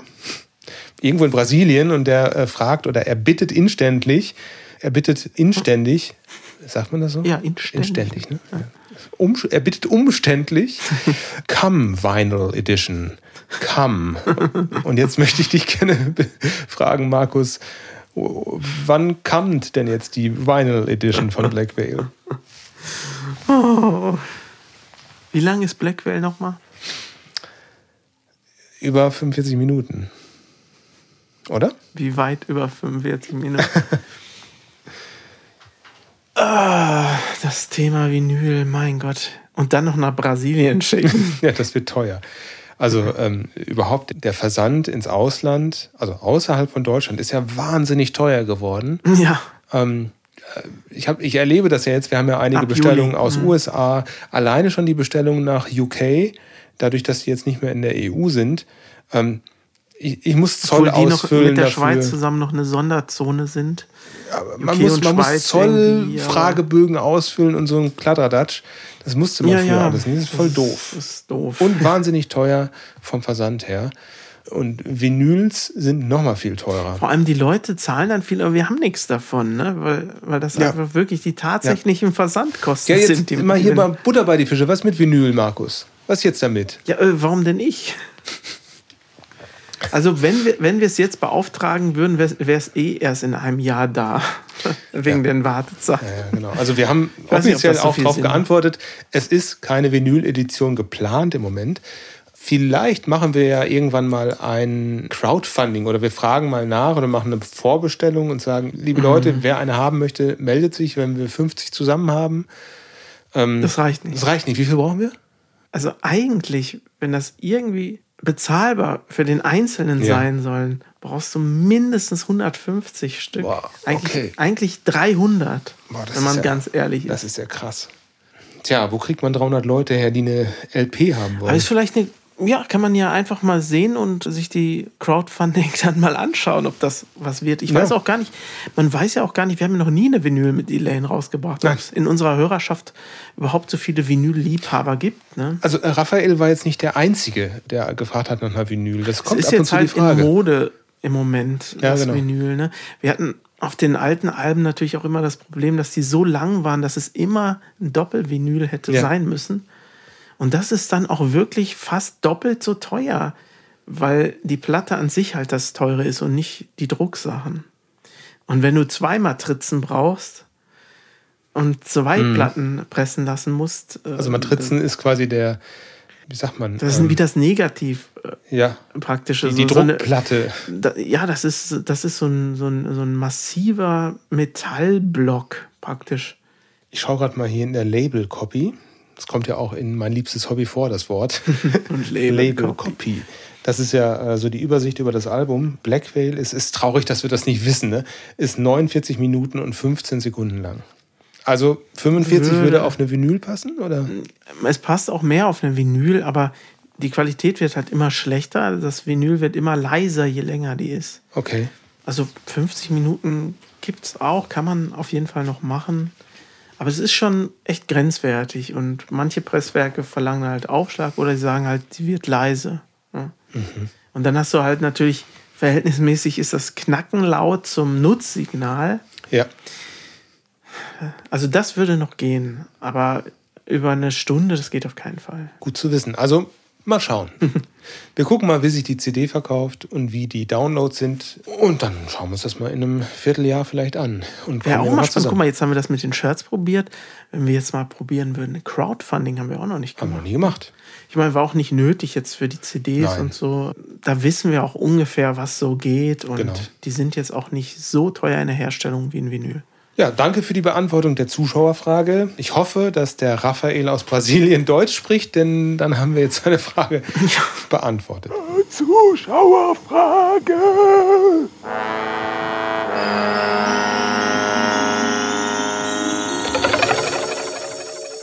irgendwo in Brasilien, und der äh, fragt oder er bittet inständig, er bittet inständig, sagt man das so? Ja, inständig. Inständig, ne? Um, er bittet umständlich Come Vinyl Edition. Come. Und jetzt möchte ich dich gerne fragen, Markus, wann kommt denn jetzt die Vinyl Edition von Black Veil? Wie lang ist Blackwell nochmal? Über 45 Minuten. Oder? Wie weit über 45 Minuten? ah, das Thema Vinyl, mein Gott. Und dann noch nach Brasilien schicken. Ja, das wird teuer. Also ähm, überhaupt der Versand ins Ausland, also außerhalb von Deutschland, ist ja wahnsinnig teuer geworden. ja. Ähm, äh, ich, hab, ich erlebe das ja jetzt, wir haben ja einige Ab Juli. Bestellungen aus USA, alleine schon die Bestellungen nach UK, dadurch, dass die jetzt nicht mehr in der EU sind. Ähm, ich, ich muss Zoll Obwohl die noch ausfüllen mit der dafür. Schweiz zusammen noch eine Sonderzone sind. man UK muss, man muss Schweiz Zollfragebögen ausfüllen und so ein Kladderadatsch. Das musste man Ja, früher ja. alles. nicht. Das ist voll doof. Das ist doof. Und wahnsinnig teuer vom Versand her. Und Vinyls sind noch mal viel teurer. Vor allem die Leute zahlen dann viel, aber wir haben nichts davon, ne? weil, weil das Ja. einfach wirklich die tatsächlichen Versandkosten Ja, jetzt sind. Die, immer hier mal Butter bei die Fische. Was mit Vinyl, Markus? Was jetzt damit? Ja, äh, warum denn ich? Also wenn wir wenn wir es jetzt beauftragen würden, wäre es eh erst in einem Jahr da. Wegen den Wartezeiten. Ja, genau. Also wir haben nicht, offiziell das so auch darauf geantwortet, es ist keine Vinyl-Edition geplant im Moment. Vielleicht machen wir ja irgendwann mal ein Crowdfunding oder wir fragen mal nach oder machen eine Vorbestellung und sagen, Mhm. liebe Leute, wer eine haben möchte, meldet sich, wenn wir 50 zusammen haben. Das reicht nicht. Das reicht nicht. Wie viel brauchen wir? Also eigentlich, wenn das irgendwie bezahlbar für den Einzelnen Ja. sein sollen, brauchst du mindestens 150 Stück. Boah, eigentlich, okay. eigentlich 300, Boah, wenn man ja- ganz ehrlich ist. Das ist ja krass. Tja, wo kriegt man 300 Leute her, die eine LP haben Aber wollen? ist vielleicht eine, ja, kann man ja einfach mal sehen und sich die Crowdfunding dann mal anschauen, ob das was wird. Ich Ja. weiß auch gar nicht, man weiß ja auch gar nicht, wir haben ja noch nie eine Vinyl mit Elaine rausgebracht, ob es in unserer Hörerschaft überhaupt so viele Vinyl-Liebhaber gibt. Ne? Also äh, Raphael war jetzt nicht der Einzige, der gefragt hat nach einer Vinyl. Das kommt ist ab und jetzt zu halt die Frage. in Mode im Moment, Ja, das genau. Vinyl. Ne? Wir hatten auf den alten Alben natürlich auch immer das Problem, dass die so lang waren, dass es immer ein Doppelvinyl hätte Ja. sein müssen. Und das ist dann auch wirklich fast doppelt so teuer, weil die Platte an sich halt das Teure ist und nicht die Drucksachen. Und wenn du zwei Matrizen brauchst und zwei Platten pressen lassen musst, äh. Also Matrizen ist quasi der, wie sagt man? das ist ähm, wie das Negativ äh, ja, praktisch. die, die so, so eine- Druckplatte. da, ja, das ist, das ist so ein, so, ein, so ein massiver Metallblock praktisch. Ich schaue gerade mal hier in der Label-Copy. Das kommt ja auch in mein liebstes Hobby vor, das Wort. Und Label Copy. Das ist ja so die Übersicht über das Album. Black Veil, es ist traurig, dass wir das nicht wissen, ne? ist 49 Minuten und 15 Sekunden lang. Also 45 Würde- würde auf eine Vinyl passen, oder? Es passt auch mehr auf eine Vinyl, aber die Qualität wird halt immer schlechter. Das Vinyl wird immer leiser, je länger die ist. Okay. Also 50 Minuten gibt es auch, kann man auf jeden Fall noch machen. Aber es ist schon echt grenzwertig und manche Presswerke verlangen halt Aufschlag oder sie sagen halt, die wird leise. Ja. Und dann hast du halt natürlich, verhältnismäßig ist das Knacken laut zum Nutzsignal. Ja. Also das würde noch gehen, aber über eine Stunde, das geht auf keinen Fall. Gut zu wissen. Also mal schauen. Wir gucken mal, wie sich die CD verkauft und wie die Downloads sind. Und dann schauen wir uns das mal in einem Vierteljahr vielleicht an. Und Ja, auch mal spannend. zusammen. Guck mal, jetzt haben wir das mit den Shirts probiert. Wenn wir jetzt mal probieren würden, Crowdfunding haben wir auch noch nicht Haben wir gemacht. noch nie gemacht. Ich meine, war auch nicht nötig jetzt für die CDs Nein. und so. Da wissen wir auch ungefähr, was so geht. Und Genau. die sind jetzt auch nicht so teuer in der Herstellung wie ein Vinyl. Ja, danke für die Beantwortung der Zuschauerfrage. Ich hoffe, dass der Raphael aus Brasilien Deutsch spricht, denn dann haben wir jetzt seine Frage beantwortet. Zuschauerfrage!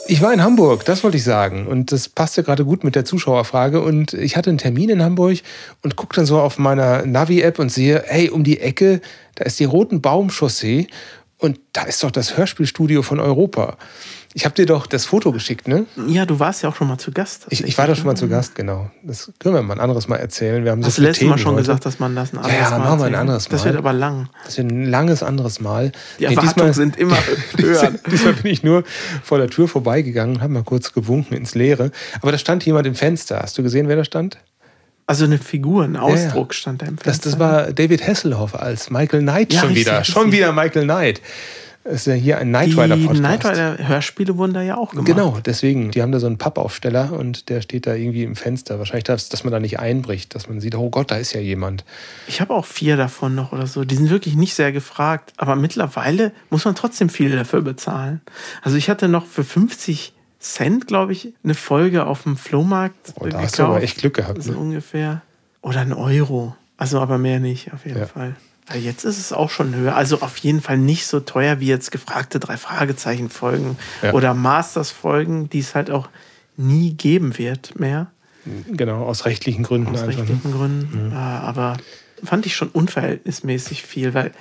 Ich war in Hamburg, das wollte ich sagen. Und das passte gerade gut mit der Zuschauerfrage. Und ich hatte einen Termin in Hamburg und gucke dann so auf meiner Navi-App und sehe, hey, um die Ecke, da ist die Roten Baumchaussee und da ist doch das Hörspielstudio von Europa. Ich habe dir doch das Foto geschickt, ne? Ja, du warst ja auch schon mal zu Gast. Ich, ich war da schon mal zu Gast, genau. Das können wir mal ein anderes Mal erzählen. Wir haben so Hast du viele letztes Mal schon heute. gesagt, dass man das ein anderes Ja, ja, Mal machen wir ein anderes Das Mal. wird aber lang. Das wird ein langes anderes Mal. Die Nee, Erwartungen sind immer höher. Diesmal, diesmal bin ich nur vor der Tür vorbeigegangen und habe mal kurz gewunken ins Leere. Aber da stand jemand im Fenster. Hast du gesehen, wer da stand? Also eine Figur, ein ja. Ausdruck stand da im Das, Fenster. das war David Hasselhoff als Michael Knight Ja, schon richtig, wieder. richtig. Schon wieder Michael Knight. Das ist ja hier ein Knight die Rider Podcast. Knight Rider Hörspiele wurden da ja auch gemacht. Genau, deswegen. Die haben da so einen Pappaufsteller und der steht da irgendwie im Fenster. Wahrscheinlich, dass, dass man da nicht einbricht, dass man sieht, oh Gott, da ist ja jemand. Ich habe auch vier davon noch oder so. Die sind wirklich nicht sehr gefragt. Aber mittlerweile muss man trotzdem viel dafür bezahlen. Also ich hatte noch für 50 Cent, glaube ich, eine Folge auf dem Flohmarkt Oh, da gekauft. hast du aber echt Glück gehabt. So Ne? ungefähr. Oder ein Euro. Also aber mehr nicht, auf jeden Ja. Fall. Ja, jetzt ist es auch schon höher. Also auf jeden Fall nicht so teuer wie jetzt gefragte drei Fragezeichen Folgen Ja. oder Masters Folgen, die es halt auch nie geben wird mehr. Genau, aus rechtlichen Gründen Aus einfach. Ne? rechtlichen Gründen. Äh, aber fand ich schon unverhältnismäßig viel, weil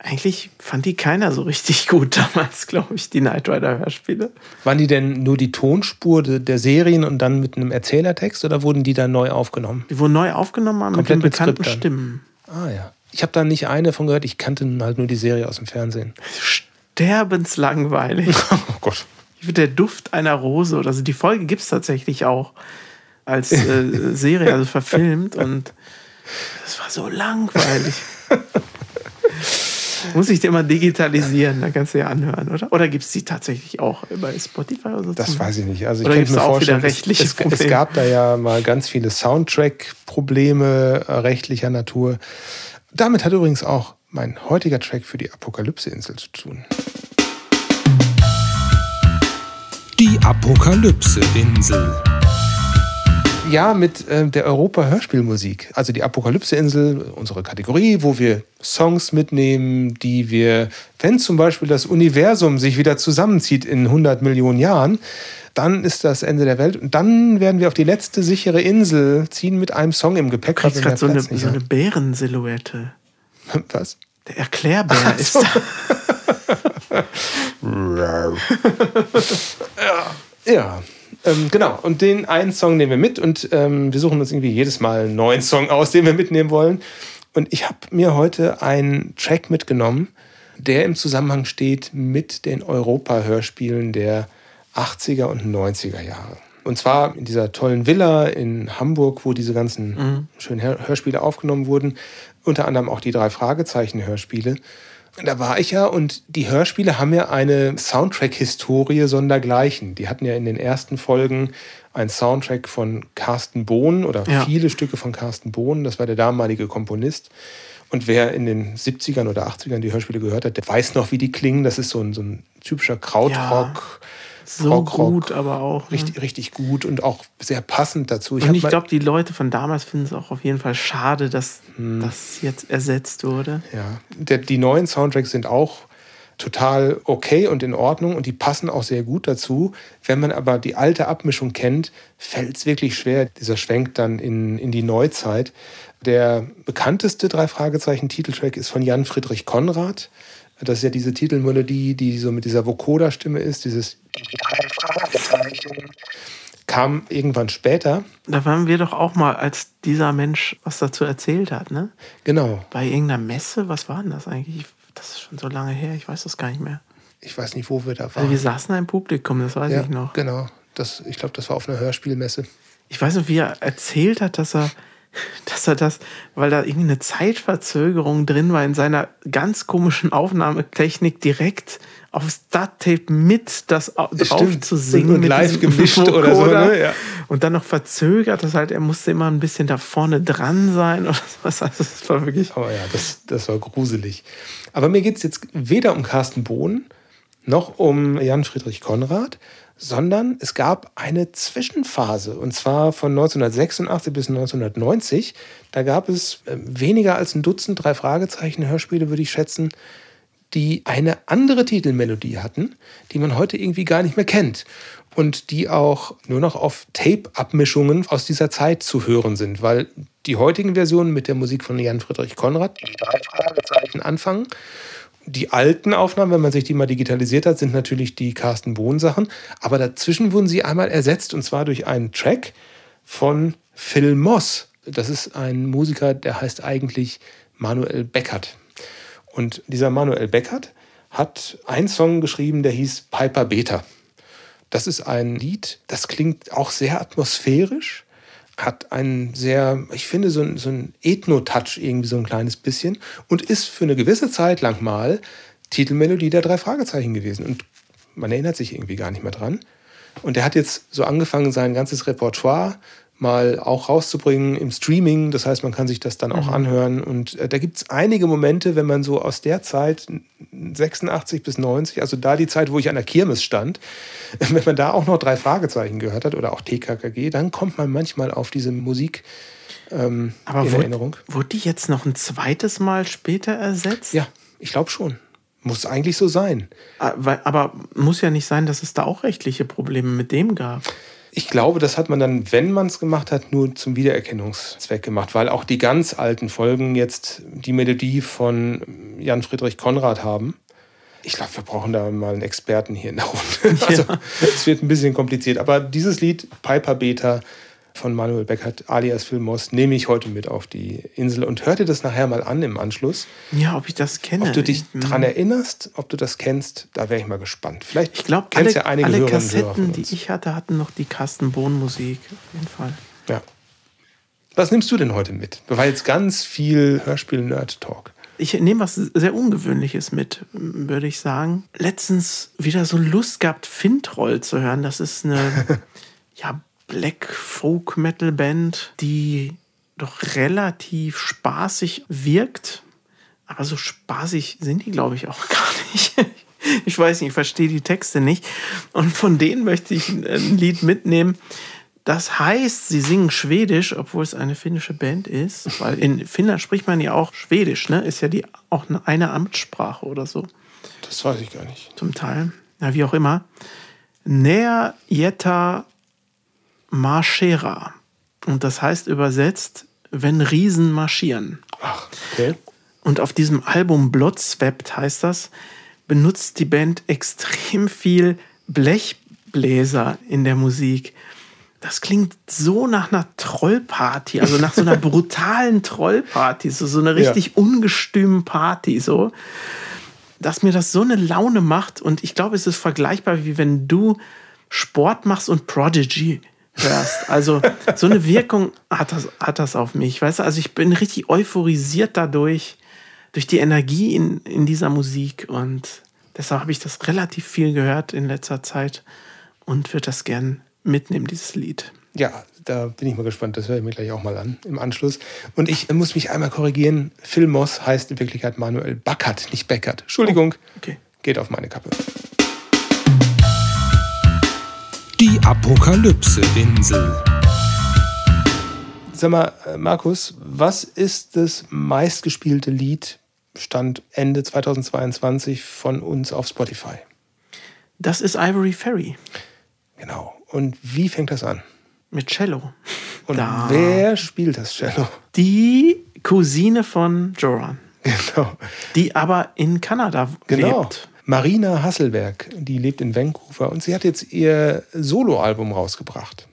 eigentlich fand die keiner so richtig gut damals, glaube ich, die Knight Rider Hörspiele. Waren die denn nur die Tonspur de- der Serien und dann mit einem Erzählertext oder wurden die dann neu aufgenommen? Die wurden neu aufgenommen mit Komplett den mit bekannten Skript dann. Stimmen. Ah ja. Ich habe da nicht eine von gehört. Ich kannte halt nur die Serie aus dem Fernsehen. Sterbenslangweilig. Oh Gott. Der Duft einer Rose oder so. Die Folge gibt es tatsächlich auch als äh, Serie, also verfilmt. Und das war so langweilig. Muss ich dir mal digitalisieren, dann kannst du ja anhören, oder? Oder gibt es die tatsächlich auch bei Spotify oder so? Das weiß ich nicht. Also ich Oder mir da auch wieder vorstellen, es- rechtliche es, es Probleme? gab da ja mal ganz viele Soundtrack-Probleme äh, rechtlicher Natur. Damit hat übrigens auch mein heutiger Track für die Apokalypse-Insel zu tun. Die Apokalypse-Insel. Ja, mit äh, der Europa-Hörspielmusik. Also die Apokalypse-Insel, unsere Kategorie, wo wir Songs mitnehmen, die wir, wenn zum Beispiel das Universum sich wieder zusammenzieht in 100 Millionen Jahren, dann ist das Ende der Welt. Und dann werden wir auf die letzte sichere Insel ziehen mit einem Song im Gepäck. Du gerade so eine, so eine Bärensilhouette. Was? Der Erklärbär ist da. Ja, ähm, genau. Und den einen Song nehmen wir mit und ähm, wir suchen uns irgendwie jedes Mal einen neuen Song aus, den wir mitnehmen wollen. Und ich habe mir heute einen Track mitgenommen, der im Zusammenhang steht mit den Europa-Hörspielen der 80er und 90er Jahre. Und zwar in dieser tollen Villa in Hamburg, wo diese ganzen schönen Hör Hörspiele aufgenommen wurden. Unter anderem auch die drei Fragezeichen-Hörspiele. Da war ich ja und die Hörspiele haben ja eine Soundtrack-Historie sondergleichen. Die hatten ja in den ersten Folgen einen Soundtrack von Carsten Bohn oder Ja. viele Stücke von Carsten Bohn. Das war der damalige Komponist. Und wer in den 70ern oder 80ern die Hörspiele gehört hat, der weiß noch, wie die klingen. Das ist so ein, so ein typischer Krautrock. So Prog-Rock. gut, aber auch. ne? Richtig, richtig gut und auch sehr passend dazu. Und hab ich glaube, die Leute von damals finden es auch auf jeden Fall schade, dass Hm. das jetzt ersetzt wurde. Ja, der, die neuen Soundtracks sind auch total okay und in Ordnung und die passen auch sehr gut dazu. Wenn man aber die alte Abmischung kennt, fällt es wirklich schwer, dieser Schwenk dann in, in die Neuzeit. Der bekannteste drei Fragezeichen Titeltrack ist von Jan Friedrich Konrad. Das ist ja diese Titelmelodie, die so mit dieser Vocoder-Stimme ist, dieses die drei Fragezeichen. Kam irgendwann später. Da waren wir doch auch mal, als dieser Mensch was dazu erzählt hat, ne? Genau. Bei irgendeiner Messe, was war denn das eigentlich? Das ist schon so lange her, ich weiß das gar nicht mehr. Ich weiß nicht, wo wir da Also waren. wir saßen da im Publikum, das weiß ja, ich noch. Genau. Das, ich glaube, das war auf einer Hörspielmesse. Ich weiß noch, wie er erzählt hat, dass er, dass er das, weil da irgendwie eine Zeitverzögerung drin war in seiner ganz komischen Aufnahmetechnik direkt aufs DAT-Tape mit das au- drauf Stimmt. zu singen. Und- live gemischt oder so, Vocoder. ne? Ja. Und dann noch verzögert, das halt, er musste immer ein bisschen da vorne dran sein oder sowas. Also das war wirklich. Aber ja, das, das war gruselig. Aber mir geht es jetzt weder um Carsten Bohn noch um Jan Friedrich Konrad, sondern es gab eine Zwischenphase und zwar von 1986 bis 1990. Da gab es äh, weniger als ein Dutzend drei Fragezeichen Hörspiele, würde ich schätzen, die eine andere Titelmelodie hatten, die man heute irgendwie gar nicht mehr kennt und die auch nur noch auf Tape-Abmischungen aus dieser Zeit zu hören sind, weil die heutigen Versionen mit der Musik von Jan Friedrich Konrad, die drei Fragezeichen anfangen, die alten Aufnahmen, wenn man sich die mal digitalisiert hat, sind natürlich die Carsten Bohn Sachen, aber dazwischen wurden sie einmal ersetzt und zwar durch einen Track von Phil Moss. Das ist ein Musiker, der heißt eigentlich Manuel Beckert. Und dieser Manuel Beckert hat einen Song geschrieben, der hieß Piper Beta. Das ist ein Lied, das klingt auch sehr atmosphärisch, hat einen sehr, ich finde, so ein, so ein Ethno-Touch irgendwie so ein kleines bisschen und ist für eine gewisse Zeit lang mal Titelmelodie der drei Fragezeichen gewesen. Und man erinnert sich irgendwie gar nicht mehr dran. Und er hat jetzt so angefangen, sein ganzes Repertoire mal auch rauszubringen im Streaming. Das heißt, man kann sich das dann auch mhm. anhören. Und äh, da gibt es einige Momente, wenn man so aus der Zeit, 86 bis 90, also da die Zeit, wo ich an der Kirmes stand, wenn man da auch noch drei Fragezeichen gehört hat oder auch TKKG, dann kommt man manchmal auf diese Musik ähm, Aber in wurde, Erinnerung. Wurde die jetzt noch ein zweites Mal später ersetzt? Ja, ich glaube schon. Muss eigentlich so sein. Aber, ah, aber muss ja nicht sein, dass es da auch rechtliche Probleme mit dem gab. Ich glaube, das hat man dann, wenn man es gemacht hat, nur zum Wiedererkennungszweck gemacht, weil auch die ganz alten Folgen jetzt die Melodie von Jan Friedrich Konrad haben. Ich glaube, wir brauchen da mal einen Experten hier in der Runde. Also, es wird ein bisschen kompliziert. Aber dieses Lied, Piper Beta, von Manuel Beckert alias Filmos nehme ich heute mit auf die Insel und hör dir das nachher mal an im Anschluss. Ja, ob ich das kenne. Ob du dich daran erinnerst, ob du das kennst, da wäre ich mal gespannt. Vielleicht ich glaube, alle, ja einige alle Kassetten, die ich hatte, hatten noch die Carsten Bohn Musik auf jeden Fall. Ja. Was nimmst du denn heute mit? Das war jetzt ganz viel Hörspiel-Nerd-Talk. Ich nehme was sehr Ungewöhnliches mit, würde ich sagen. Letztens wieder so Lust gehabt, Fintroll zu hören. Das ist eine ja, Black Folk Metal Band, die doch relativ spaßig wirkt. Aber so spaßig sind die, glaube ich, auch gar nicht. Ich weiß nicht, ich verstehe die Texte nicht. Und von denen möchte ich ein Lied mitnehmen. Das heißt, sie singen Schwedisch, obwohl es eine finnische Band ist. Weil in Finnland spricht man ja auch Schwedisch, ne? Ist ja die auch eine Amtssprache oder so. Das weiß ich gar nicht. Zum Teil. Ja, wie auch immer. Ner Jetta Marschera. Und das heißt übersetzt, wenn Riesen marschieren. Ach, okay. Und auf diesem Album Bloodswept heißt das, benutzt die Band extrem viel Blechbläser in der Musik. Das klingt so nach einer Trollparty, also nach so einer brutalen Trollparty, so, so eine richtig ja. ungestümen Party, so, dass mir das so eine Laune macht. Und ich glaube, es ist vergleichbar, wie wenn du Sport machst und Prodigy hörst. Also so eine Wirkung hat das, hat das auf mich. Weißt du, also ich bin richtig euphorisiert dadurch, durch die Energie in, in dieser Musik. Und deshalb habe ich das relativ viel gehört in letzter Zeit und würde das gern mitnehmen, dieses Lied. Ja, da bin ich mal gespannt. Das höre ich mir gleich auch mal an im Anschluss. Und ich muss mich einmal korrigieren. Phil Moss heißt in Wirklichkeit Manuel Backert, nicht Beckert. Entschuldigung. Oh, okay. Geht auf meine Kappe. Die Apokalypse-Insel. Sag mal, äh, Markus, was ist das meistgespielte Lied Stand Ende 2022 von uns auf Spotify? Das ist Ivory Ferry. Genau. Und wie fängt das an? Mit Cello. Und da. wer spielt das Cello? Die Cousine von Joran. Genau. Die aber in Kanada genau. lebt. Marina Hasselberg, die lebt in Vancouver und sie hat jetzt ihr Soloalbum rausgebracht.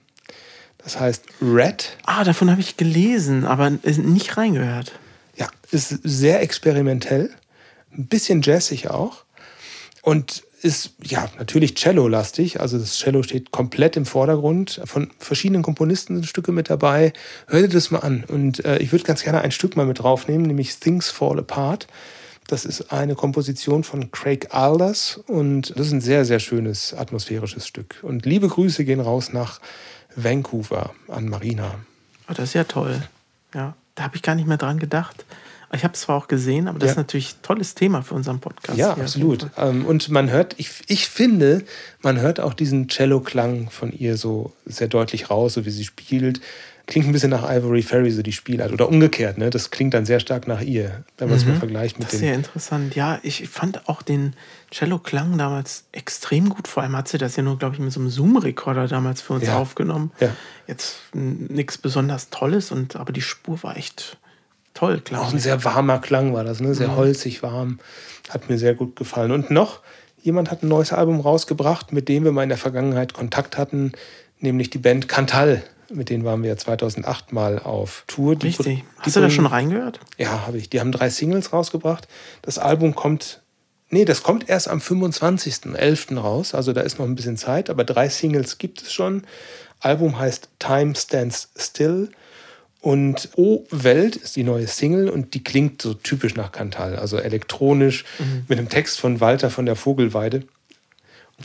Das heißt Red. Ah, davon habe ich gelesen, aber nicht reingehört. Ja, ist sehr experimentell, ein bisschen jazzig auch und ist ja natürlich Cello-lastig. Also das Cello steht komplett im Vordergrund. Von verschiedenen Komponisten sind Stücke mit dabei. Hör dir das mal an. Und äh, ich würde ganz gerne ein Stück mal mit draufnehmen, nämlich Things Fall Apart. Das ist eine Komposition von Craig Alders und das ist ein sehr, sehr schönes atmosphärisches Stück. Und liebe Grüße gehen raus nach Vancouver an Marina. Oh, das ist ja toll. Ja, da habe ich gar nicht mehr dran gedacht. Ich habe es zwar auch gesehen, aber das ja. ist natürlich ein tolles Thema für unseren Podcast. Ja, absolut. Ähm, und man hört, ich, ich finde, man hört auch diesen Cello-Klang von ihr so sehr deutlich raus, so wie sie spielt. Klingt ein bisschen nach Ivory Ferry, so die Spielart. Oder umgekehrt, ne? Das klingt dann sehr stark nach ihr, wenn man es mal vergleicht mit Das ist dem. sehr interessant. Ja, ich fand auch den Cello-Klang damals extrem gut. Vor allem hat sie das ja nur, glaube ich, mit so einem Zoom-Rekorder damals für uns Ja. aufgenommen. Ja. Jetzt nichts besonders Tolles, und, aber die Spur war echt toll, Auch glaube ein sehr warmer Klang war das, ne? Sehr holzig, warm. Hat mir sehr gut gefallen. Und noch, jemand hat ein neues Album rausgebracht, mit dem wir mal in der Vergangenheit Kontakt hatten, nämlich die Band Cantal. Mit denen waren wir ja 2008 mal auf Tour. Die Richtig. die Hast du da schon reingehört? Ja, habe ich. Die haben drei Singles rausgebracht. Das Album kommt, nee, das kommt erst am 25.11. raus. Also da ist noch ein bisschen Zeit, aber drei Singles gibt es schon. Album heißt Time Stands Still. Und O Welt ist die neue Single und die klingt so typisch nach Cantal, also elektronisch mit einem Text von Walter von der Vogelweide.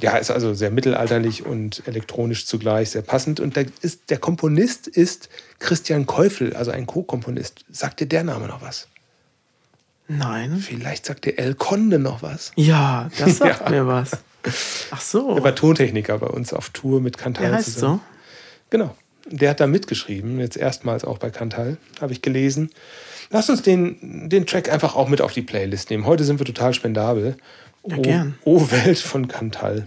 Ja, ist also sehr mittelalterlich und elektronisch zugleich sehr passend. Und der, ist, der Komponist ist Christian Käufel, also ein Co-Komponist. Sagt dir der Name noch was? Nein. Vielleicht sagt dir El Conde noch was. Ja, das sagt Ja. mir was. Ach so. Er war Tontechniker bei uns auf Tour mit Cantal Der heißt zusammen. so. Genau. Der hat da mitgeschrieben, jetzt erstmals auch bei Cantal, habe ich gelesen. Lass uns den, den Track einfach auch mit auf die Playlist nehmen. Heute sind wir total spendabel. Ja, O- gern. O Welt von Cantal.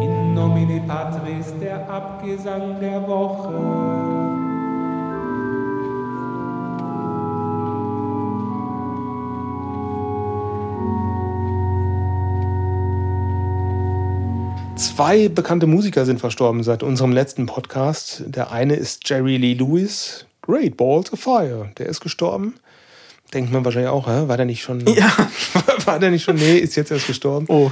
In nomine Patris der Abgesang der Woche. Zwei bekannte Musiker sind verstorben seit unserem letzten Podcast. Der eine ist Jerry Lee Lewis, Great Balls of Fire. Der ist gestorben. Denkt man wahrscheinlich auch, hä? war der nicht schon? Ja. war der nicht schon? Nee, ist jetzt erst gestorben. Oh.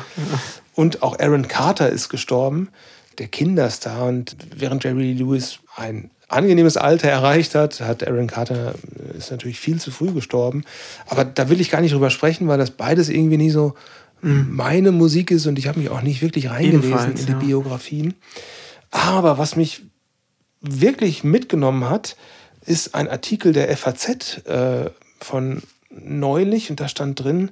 Und auch Aaron Carter ist gestorben, der Kinderstar. Und während Jerry Lewis ein angenehmes Alter erreicht hat, hat Aaron Carter äh, ist natürlich viel zu früh gestorben. Aber da will ich gar nicht drüber sprechen, weil das beides irgendwie nie so meine Musik ist und ich habe mich auch nicht wirklich reingelesen Ebenfalls, in die ja. Biografien. Aber was mich wirklich mitgenommen hat, ist ein Artikel der FAZ äh, von neulich und da stand drin,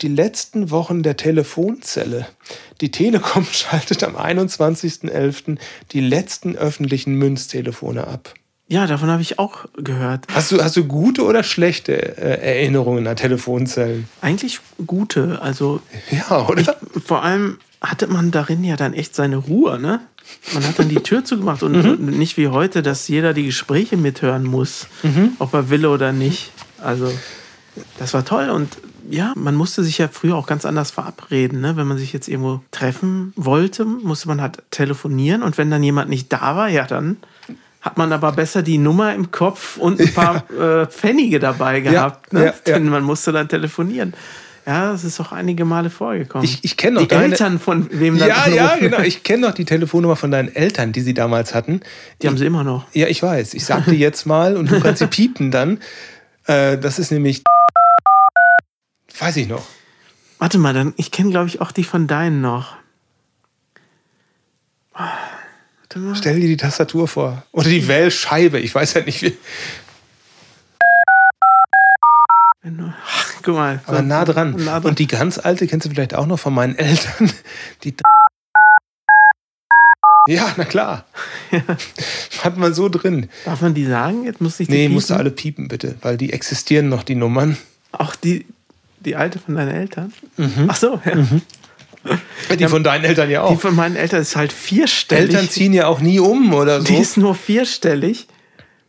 die letzten Wochen der Telefonzelle. Die Telekom schaltet am 21.11. die letzten öffentlichen Münztelefone ab. Ja, davon habe ich auch gehört. Hast du, hast du gute oder schlechte äh, Erinnerungen an Telefonzellen? Eigentlich gute. Also Ja, oder? vor allem hatte man darin ja dann echt seine Ruhe, ne? Man hat dann die Tür zugemacht und Mhm. nicht wie heute, dass jeder die Gespräche mithören muss, Mhm. ob er will oder nicht. Also, das war toll und ja, man musste sich ja früher auch ganz anders verabreden. Ne? Wenn man sich jetzt irgendwo treffen wollte, musste man halt telefonieren und wenn dann jemand nicht da war, ja, dann hat man aber besser die Nummer im Kopf und ein paar äh, Pfennige dabei gehabt. ne? ja, ja. Denn man musste dann telefonieren. Ja, das ist auch einige Male vorgekommen. Ich- ich kenn noch Die deine- Eltern von wem dann Ja, ja, anrufen. genau. Ich kenne noch die Telefonnummer von deinen Eltern, die sie damals hatten. Die haben sie immer noch. Ja, ich weiß. Ich sag dir jetzt mal und du kannst sie piepen dann. Äh, das ist nämlich. Weiß ich noch. Warte mal, dann, ich kenne, glaube ich, auch die von deinen noch. Warte mal. Stell dir die Tastatur vor. Oder die Wählscheibe. Ich weiß ja nicht wie. Guck mal. Aber so- nah dran. Nah dran. Und die ganz alte kennst du vielleicht auch noch von meinen Eltern. Die. Ja, na klar. Hat man so drin. Darf man die sagen? Jetzt muss ich die Nee, piepen. musst du alle piepen, bitte. Weil die existieren noch, die Nummern. Auch die, die alte von deinen Eltern? Mhm. Ach so, ja. Die von deinen Eltern ja Die auch. von meinen Eltern ist halt vierstellig. Eltern ziehen ja auch nie um oder so. Die ist nur vierstellig.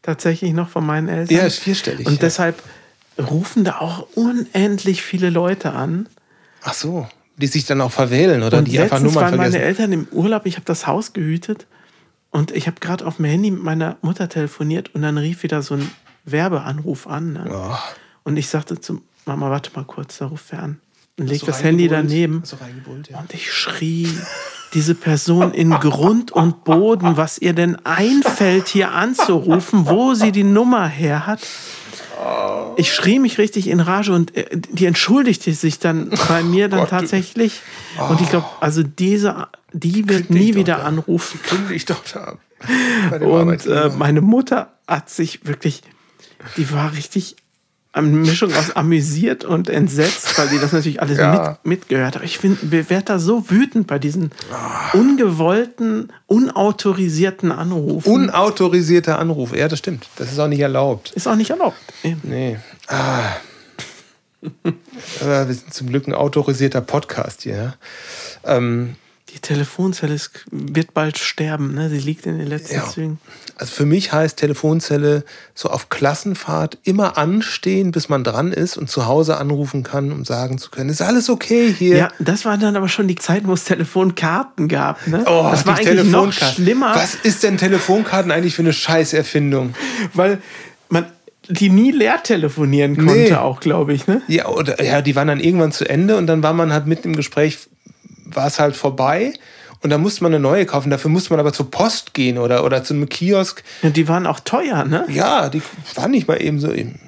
Tatsächlich noch von meinen Eltern. Ja, ist vierstellig, Und ja. deshalb rufen da auch unendlich viele Leute an. Ach so. Die sich dann auch verwählen oder und die einfach Nummern waren meine vergessen. Eltern im Urlaub, ich habe das Haus gehütet und ich habe gerade auf dem Handy mit meiner Mutter telefoniert und dann rief wieder so ein Werbeanruf an. Ne? Oh. Und ich sagte zu Mama, warte mal kurz, da ruft wer an. Und leg das Handy daneben. Ja. Und ich schrie diese Person in Grund und Boden, was ihr denn einfällt, hier anzurufen, wo sie die Nummer her hat. Ich schrie mich richtig in Rage und äh, die entschuldigte sich dann bei mir dann Gott, du- tatsächlich. Und ich glaube, also diese, die wird Kündig nie wieder da. anrufen. Kündig doch da. Und äh, meine Mutter hat sich wirklich, die war richtig eine Mischung aus amüsiert und entsetzt, weil sie das natürlich alles Ja. mit, mitgehört hat. Ich werde da so wütend bei diesen ungewollten, unautorisierten Anrufen. Unautorisierter Anruf. Ja, das stimmt. Das ist auch nicht erlaubt. ist auch nicht erlaubt. Eben. Nee. Ah. Wir sind zum Glück ein autorisierter Podcast hier. Ja? Ähm, Die Telefonzelle ist, wird bald sterben, ne? Sie liegt in den letzten Ja. Zügen. also für mich heißt Telefonzelle so auf Klassenfahrt immer anstehen, bis man dran ist und zu Hause anrufen kann, um sagen zu können, ist alles okay hier. Ja, das war dann aber schon die Zeit, wo es Telefonkarten gab, ne? Oh, das war eigentlich noch schlimmer, Was ist denn Telefonkarten eigentlich für eine Scheißerfindung? weil man die nie leer telefonieren konnte, Nee. auch, glaube ich, ne? Ja, oder, ja, die waren dann irgendwann zu Ende und dann war man halt mitten im Gespräch, war es halt vorbei und dann musste man eine neue kaufen. Dafür musste man aber zur Post gehen oder, oder zu einem Kiosk. Und die waren auch teuer, ne? Ja, die waren nicht mal eben so. Eben.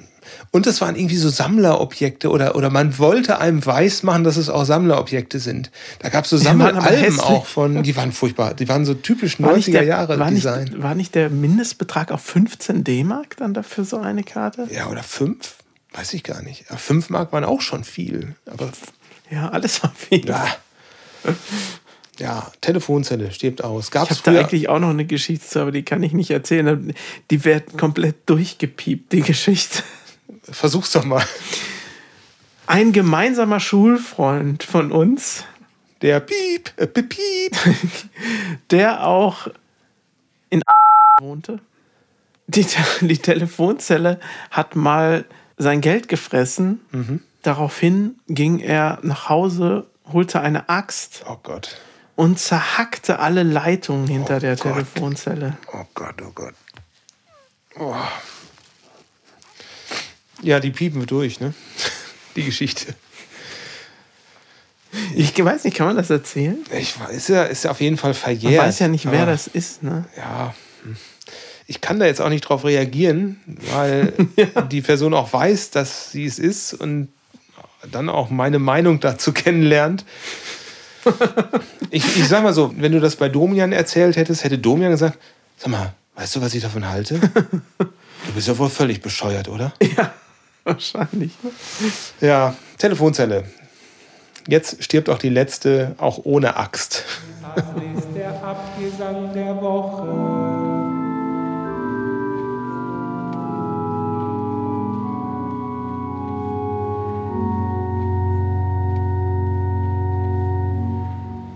Und das waren irgendwie so Sammlerobjekte oder, oder man wollte einem weismachen, dass es auch Sammlerobjekte sind. Da gab es so Sammelalben hässlich. auch von, die waren furchtbar. Die waren so typisch War nicht 90er der- Jahre war Design. Nicht, war nicht der Mindestbetrag auch 15 D-Mark dann dafür so eine Karte? Ja, oder fünf? Weiß ich gar nicht. Ja, fünf Mark waren auch schon viel. Aber Ja, alles war viel. ja. Ja, Telefonzelle stirbt aus. Gab Ich habe da eigentlich auch noch eine Geschichte zu, aber die kann ich nicht erzählen. Die wird komplett durchgepiept, die Geschichte. Versuch's doch mal. Ein gemeinsamer Schulfreund von uns, Der Piep, äh, Piep, Piep. der auch in wohnte. Die, die Telefonzelle hat mal sein Geld gefressen. Daraufhin ging er nach Hause, holte eine Axt Oh Gott. und zerhackte alle Leitungen hinter Oh der Gott. Telefonzelle. Oh Gott, oh Gott. Oh. Ja, die piepen wir durch, ne? Die Geschichte. Ich weiß nicht, kann man das erzählen? Ich weiß, ist ja, ist ja auf jeden Fall Man verjährt. weiß ja nicht, wer aber- das ist. Ne? Ja. Ich kann da jetzt auch nicht drauf reagieren, weil die Person auch weiß, dass sie es ist und dann auch meine Meinung dazu kennenlernt. Ich, ich sag mal so, wenn du das bei Domian erzählt hättest, hätte Domian gesagt, sag mal, weißt du, was ich davon halte? Du bist ja wohl völlig bescheuert, oder? Ja, wahrscheinlich. Ja, Telefonzelle. Jetzt stirbt auch die letzte, auch ohne Axt. ist der Abgesang der Woche.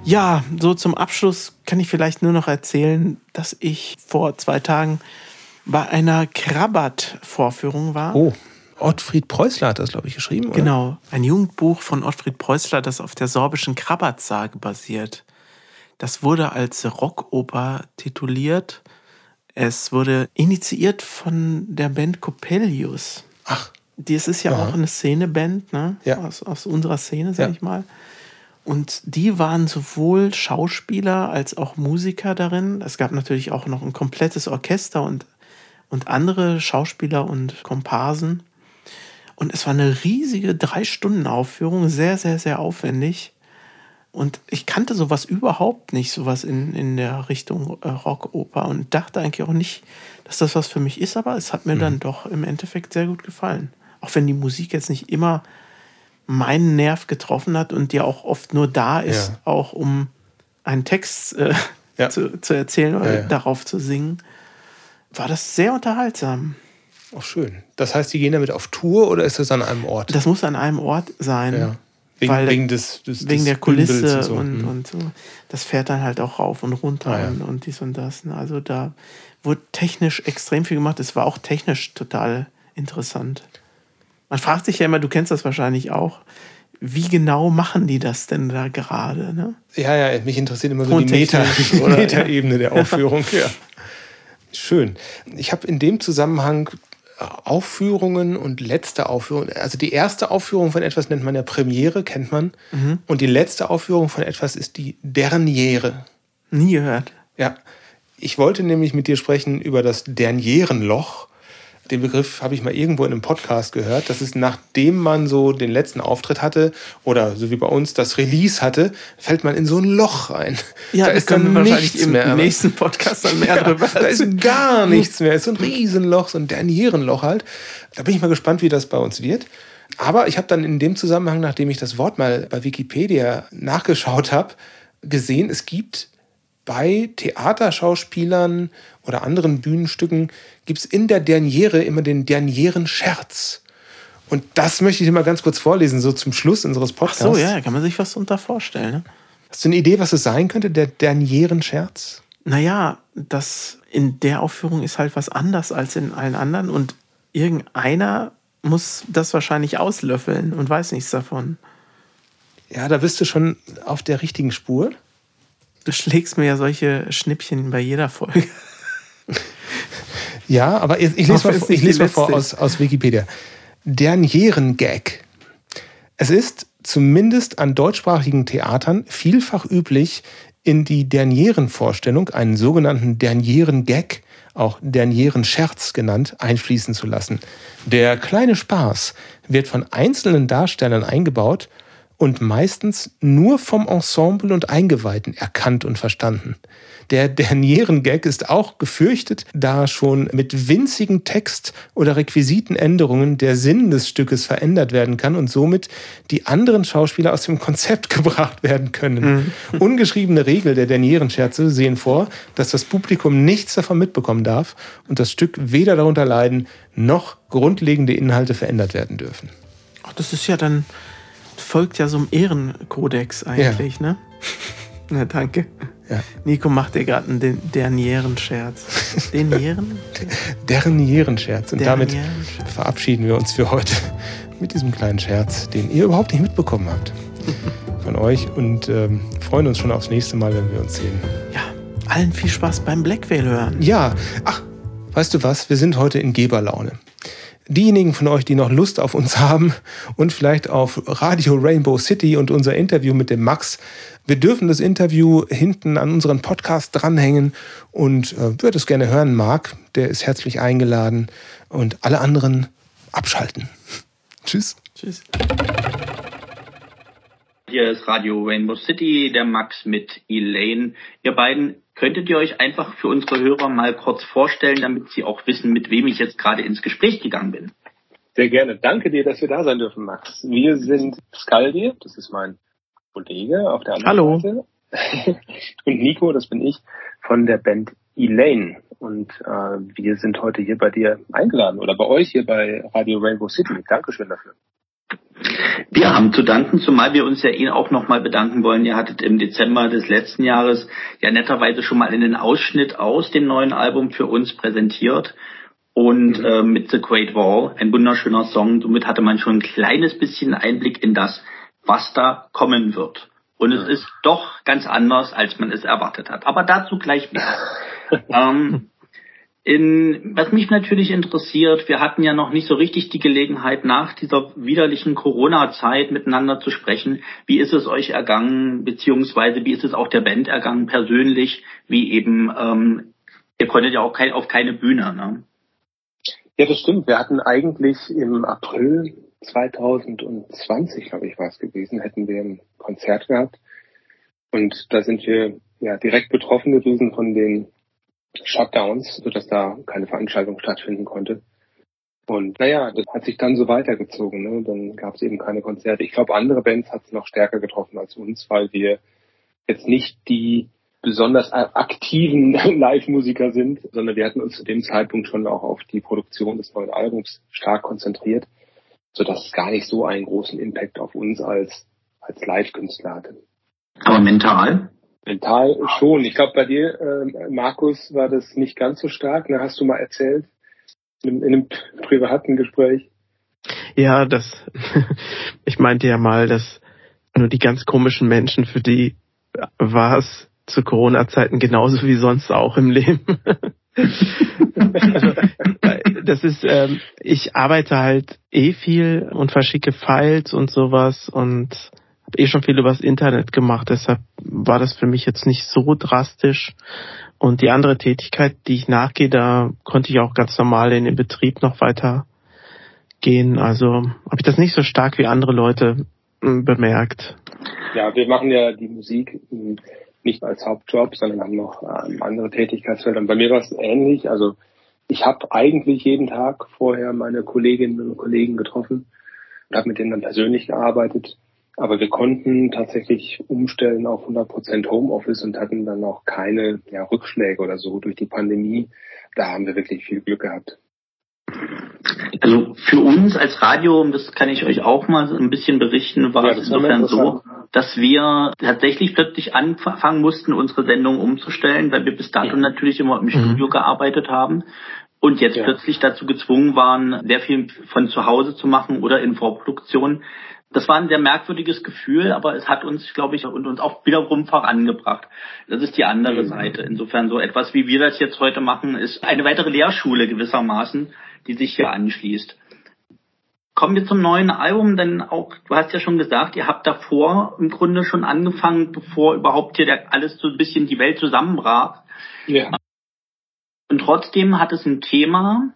Ja, so zum Abschluss kann ich vielleicht nur noch erzählen, dass ich vor zwei Tagen bei einer Krabat-Vorführung war. Oh, Ottfried Preußler hat das, glaube ich, geschrieben, oder? Genau, ein Jugendbuch von Ottfried Preußler, das auf der sorbischen Krabat-Sage basiert. Das wurde als Rockoper tituliert. Es wurde initiiert von der Band Coppelius. Ach, Das ist ja auch eine Szeneband, ne? Ja. Aus, aus unserer Szene, sag Ja. ich mal. Und die waren sowohl Schauspieler als auch Musiker darin. Es gab natürlich auch noch ein komplettes Orchester und, und andere Schauspieler und Komparsen. Und es war eine riesige Drei-Stunden-Aufführung, sehr, sehr, sehr aufwendig. Und ich kannte sowas überhaupt nicht, sowas in, in der Richtung äh, Rockoper und dachte eigentlich auch nicht, dass das was für mich ist, aber es hat mir dann doch im Endeffekt sehr gut gefallen. Auch wenn die Musik jetzt nicht immer meinen Nerv getroffen hat und ja auch oft nur da ist, Ja. auch um einen Text äh, Ja. zu, zu erzählen oder darauf zu singen, war das sehr unterhaltsam. auch schön. Das heißt, die gehen damit auf Tour oder ist das an einem Ort? Das muss an einem Ort sein. ja. Wegen, weil- wegen des, des wegen der Kulisse so. und, Hm. und so. Das fährt dann halt auch rauf und runter Ah, ja. und, und dies und das. ne. Also da wurde technisch extrem viel gemacht. Es war auch technisch total interessant. Man fragt sich ja immer, du kennst das wahrscheinlich auch, wie genau machen die das denn da gerade? Ne? Ja, ja, mich interessiert immer so die Meta, Tontechnisch, die oder? Metaebene der Aufführung. ja. Schön. Ich habe in dem Zusammenhang Aufführungen und letzte Aufführung, also die erste Aufführung von etwas nennt man ja Premiere, kennt man. Mhm. Und die letzte Aufführung von etwas ist die Derniere. Nie gehört. Ja, ich wollte nämlich mit dir sprechen über das Dernierenloch. Den Begriff habe ich mal irgendwo in einem Podcast gehört. Das ist nachdem man so den letzten Auftritt hatte oder so wie bei uns das Release hatte, fällt man in so ein Loch rein. Ja, da ist dann wahrscheinlich nichts im mehr. nächsten Podcast dann mehr Ja, drüber da ist gar nichts mehr. Es ist so ein Riesenloch, so ein Dernierenloch halt. Da bin ich mal gespannt, wie das bei uns wird. Aber ich habe dann in dem Zusammenhang, nachdem ich das Wort mal bei Wikipedia nachgeschaut habe, gesehen, es gibt bei Theaterschauspielern oder anderen Bühnenstücken, gibt es in der Derniere immer den Dernieren-Scherz. Und das möchte ich dir mal ganz kurz vorlesen, so zum Schluss unseres Ach Podcasts. so, ja, kann man sich was unter vorstellen. Ne? Hast du eine Idee, was es sein könnte, der Dernieren-Scherz? Naja, das in der Aufführung ist halt was anders als in allen anderen und irgendeiner muss das wahrscheinlich auslöffeln und weiß nichts davon. Ja, da bist du schon auf der richtigen Spur. Du schlägst mir ja solche Schnippchen bei jeder Folge. Ja, aber ich, ich lese mal, ich lese mal vor aus, aus Wikipedia. Dernieren-Gag. Es ist zumindest an deutschsprachigen Theatern vielfach üblich, in die Dernieren-Vorstellung einen sogenannten Dernieren-Gag, auch Dernieren-Scherz genannt, einfließen zu lassen. Der kleine Spaß wird von einzelnen Darstellern eingebaut und meistens nur vom Ensemble und Eingeweihten erkannt und verstanden. Der Dernieren-Gag ist auch gefürchtet, da schon mit winzigen Text- oder Requisitenänderungen der Sinn des Stückes verändert werden kann und somit die anderen Schauspieler aus dem Konzept gebracht werden können. Ungeschriebene Regel der Dernieren-Scherze sehen vor, dass das Publikum nichts davon mitbekommen darf und das Stück weder darunter leiden, noch grundlegende Inhalte verändert werden dürfen. Ach, das ist ja dann, folgt ja so einem Ehrenkodex eigentlich, ne? Na, danke. Ja. Nico macht dir gerade einen Den- Dernieren-Scherz. Dernieren? Dernieren-Scherz. Und damit verabschieden wir uns für heute mit diesem kleinen Scherz, den ihr überhaupt nicht mitbekommen habt von euch und ähm, freuen uns schon aufs nächste Mal, wenn wir uns sehen. Ja, allen viel Spaß beim Black Whale hören. Ja, ach, weißt du was? Wir sind heute in Geberlaune. Diejenigen von euch, die noch Lust auf uns haben und vielleicht auf Radio Rainbow City und unser Interview mit dem Max, wir dürfen das Interview hinten an unseren Podcast dranhängen und äh, wer das gerne hören mag, der ist herzlich eingeladen und alle anderen abschalten. Tschüss. Tschüss. Hier ist Radio Rainbow City, der Max mit Elaine. Ihr beiden, könntet ihr euch einfach für unsere Hörer mal kurz vorstellen, damit sie auch wissen, mit wem ich jetzt gerade ins Gespräch gegangen bin? Sehr gerne. Danke dir, dass wir da sein dürfen, Max. Wir sind Skaldi, das ist mein Kollege auf der anderen Hallo. Seite. Und Nico, das bin ich, von der Band Elaine. Und äh, wir sind heute hier bei dir eingeladen oder bei euch hier bei Radio Rainbow City. Dankeschön dafür. Wir haben zu danken, zumal wir uns ja Ihnen auch nochmal bedanken wollen. Ihr hattet im Dezember des letzten Jahres ja netterweise schon mal einen Ausschnitt aus dem neuen Album für uns präsentiert. Und äh, mit The Great Wall, ein wunderschöner Song. Somit hatte man schon ein kleines bisschen Einblick in das, was da kommen wird. Und es ist doch ganz anders, als man es erwartet hat. Aber dazu gleich mehr. ähm, in, was mich natürlich interessiert, wir hatten ja noch nicht so richtig die Gelegenheit, nach dieser widerlichen Corona-Zeit miteinander zu sprechen. Wie ist es euch ergangen, beziehungsweise wie ist es auch der Band ergangen persönlich, wie eben, ähm, ihr konntet ja auch kein, auf keine Bühne, ne? Ja, das stimmt. Wir hatten eigentlich im April 2020, glaube ich, war es gewesen, hätten wir ein Konzert gehabt. Und da sind wir ja direkt betroffen gewesen von den Shutdowns, sodass da keine Veranstaltung stattfinden konnte. Und naja, das hat sich dann so weitergezogen. Ne? Dann gab es eben keine Konzerte. Ich glaube, andere Bands hat es noch stärker getroffen als uns, weil wir jetzt nicht die besonders aktiven Live-Musiker sind, sondern wir hatten uns zu dem Zeitpunkt schon auch auf die Produktion des neuen Albums stark konzentriert, sodass es gar nicht so einen großen Impact auf uns als, als Live-Künstler hatte. Aber mental? Mental schon. Ich glaube, bei dir, äh, Markus, war das nicht ganz so stark. Ne? Hast du mal erzählt in, in einem privaten Gespräch? Ja, das, ich meinte ja mal, dass nur die ganz komischen Menschen, für die war es zu Corona-Zeiten genauso wie sonst auch im Leben. also, das ist, ähm, ich arbeite halt eh viel und verschicke Files und sowas und habe eh schon viel übers Internet gemacht, deshalb war das für mich jetzt nicht so drastisch. Und die andere Tätigkeit, die ich nachgehe, da konnte ich auch ganz normal in den Betrieb noch weiter gehen. Also habe ich das nicht so stark wie andere Leute hm, bemerkt. Ja, wir machen ja die Musik hm, nicht als Hauptjob, sondern haben noch ähm, andere Tätigkeitsfelder. Und bei mir war es ähnlich. Also ich habe eigentlich jeden Tag vorher meine Kolleginnen und Kollegen getroffen und habe mit denen dann persönlich gearbeitet. Aber wir konnten tatsächlich umstellen auf 100% Homeoffice und hatten dann auch keine ja, Rückschläge oder so durch die Pandemie. Da haben wir wirklich viel Glück gehabt. Also für uns als Radio, und das kann ich euch auch mal ein bisschen berichten, war Ja, es insofern so, dass wir tatsächlich plötzlich anfangen mussten, unsere Sendung umzustellen, weil wir bis dato natürlich immer im Studio gearbeitet haben und jetzt Ja. plötzlich dazu gezwungen waren, sehr viel von zu Hause zu machen oder in Vorproduktion. Das war ein sehr merkwürdiges Gefühl, aber es hat uns, glaube ich, und uns auch wiederum vorangebracht. Das ist die andere Seite. Insofern so etwas, wie wir das jetzt heute machen, ist eine weitere Lehrschule gewissermaßen, die sich hier anschließt. Kommen wir zum neuen Album, denn auch, du hast ja schon gesagt, ihr habt davor im Grunde schon angefangen, bevor überhaupt hier der, alles so ein bisschen die Welt zusammenbrach. Ja. Und trotzdem hat es ein Thema,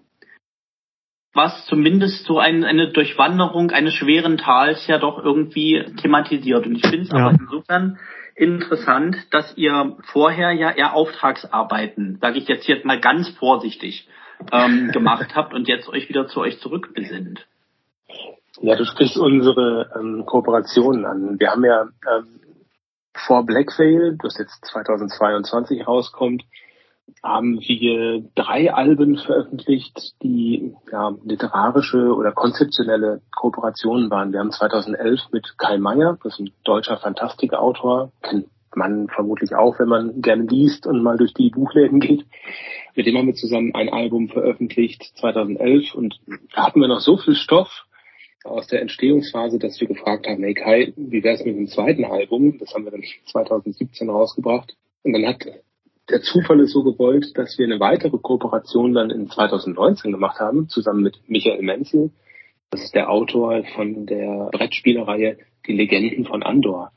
was zumindest so ein, eine Durchwanderung eines schweren Tals ja doch irgendwie thematisiert. Und ich finde es Ja. aber insofern interessant, dass ihr vorher ja eher Auftragsarbeiten, sage ich jetzt jetzt mal ganz vorsichtig, ähm, gemacht habt und jetzt euch wieder zu euch zurückbesinnt. Ja, du sprichst unsere ähm, Kooperationen an. Wir haben ja ähm, vor Black Veil, das jetzt 2022 rauskommt, haben wir drei Alben veröffentlicht, die ja, literarische oder konzeptionelle Kooperationen waren. Wir haben 2011 mit Kai Meyer, das ist ein deutscher Fantastikautor, kennt man vermutlich auch, wenn man gerne liest und mal durch die Buchläden geht. Mit dem haben wir zusammen ein Album veröffentlicht 2011 und da hatten wir noch so viel Stoff, aus der Entstehungsphase, dass wir gefragt haben, hey Kai, wie wär's mit dem zweiten Album? Das haben wir dann 2017 rausgebracht. Und dann hat der Zufall es so gewollt, dass wir eine weitere Kooperation dann in 2019 gemacht haben, zusammen mit Michael Menzel. Das ist der Autor von der Brettspielereihe Die Legenden von Andor.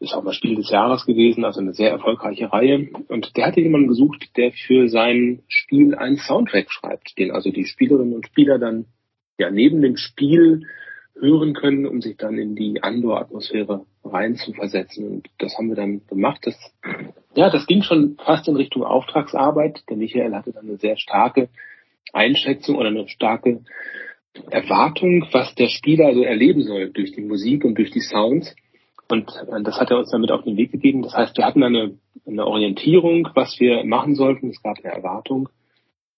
Ist auch mal Spiel des Jahres gewesen, also eine sehr erfolgreiche Reihe. Und der hatte jemanden gesucht, der für sein Spiel einen Soundtrack schreibt, den also die Spielerinnen und Spieler dann ja neben dem Spiel hören können, um sich dann in die Andor-Atmosphäre reinzuversetzen. Und das haben wir dann gemacht. Das, ja, das ging schon fast in Richtung Auftragsarbeit. Der Michael hatte dann eine sehr starke Einschätzung oder eine starke Erwartung, was der Spieler also erleben soll durch die Musik und durch die Sounds. Und äh, das hat er uns damit auf den Weg gegeben. Das heißt, wir hatten eine, eine Orientierung, was wir machen sollten. Es gab eine Erwartung.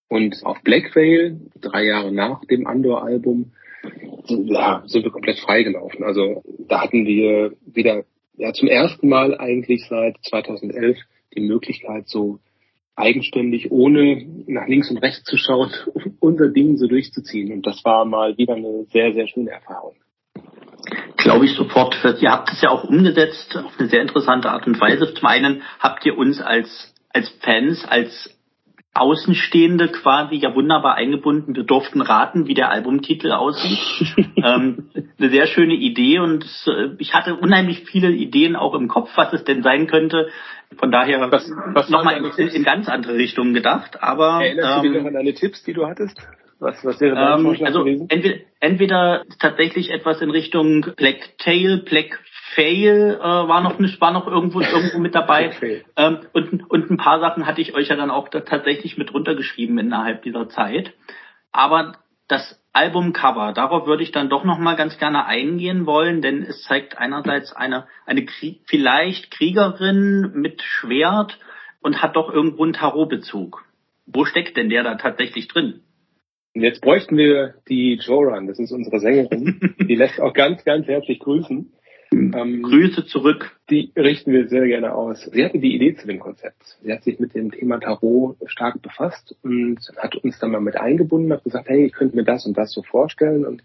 Und auf Black Veil, drei Jahre nach dem Andor-Album, ja, sind wir komplett freigelaufen. Also da hatten wir wieder ja, zum ersten Mal eigentlich seit 2011 die Möglichkeit, so eigenständig, ohne nach links und rechts zu schauen, unser Ding so durchzuziehen. Und das war mal wieder eine sehr, sehr schöne Erfahrung. Glaube ich sofort. Ihr habt es ja auch umgesetzt auf eine sehr interessante Art und Weise. Zum einen habt ihr uns als, als Fans, als Außenstehende quasi ja wunderbar eingebunden. Wir durften raten, wie der Albumtitel aussieht. ähm, eine sehr schöne Idee und äh, ich hatte unheimlich viele Ideen auch im Kopf, was es denn sein könnte. Von daher Was- was nochmal in, in ganz andere Richtungen gedacht. Aber Erinnerst du dich ähm, noch an deine Tipps, die du hattest? Was, was wäre dein ähm, Vorschlag also gewesen? entweder, entweder tatsächlich etwas in Richtung Black Tail, Black Fail äh, war noch nicht, war noch irgendwo irgendwo mit dabei. Fail. Ähm, und, und ein paar Sachen hatte ich euch ja dann auch da tatsächlich mit runtergeschrieben innerhalb dieser Zeit. Aber das Albumcover, darauf würde ich dann doch noch mal ganz gerne eingehen wollen, denn es zeigt einerseits eine eine Krieg, vielleicht Kriegerin mit Schwert und hat doch irgendwo einen Tarotbezug. Wo steckt denn der da tatsächlich drin? Und jetzt bräuchten wir die Joran, das ist unsere Sängerin. die lässt auch ganz, ganz herzlich grüßen. Ähm, Grüße zurück. die richten wir sehr gerne aus. Sie hatte die Idee zu dem Konzept. Sie hat sich mit dem Thema Tarot stark befasst und hat uns dann mal mit eingebunden, hat gesagt, hey, ich könnte mir das und das so vorstellen und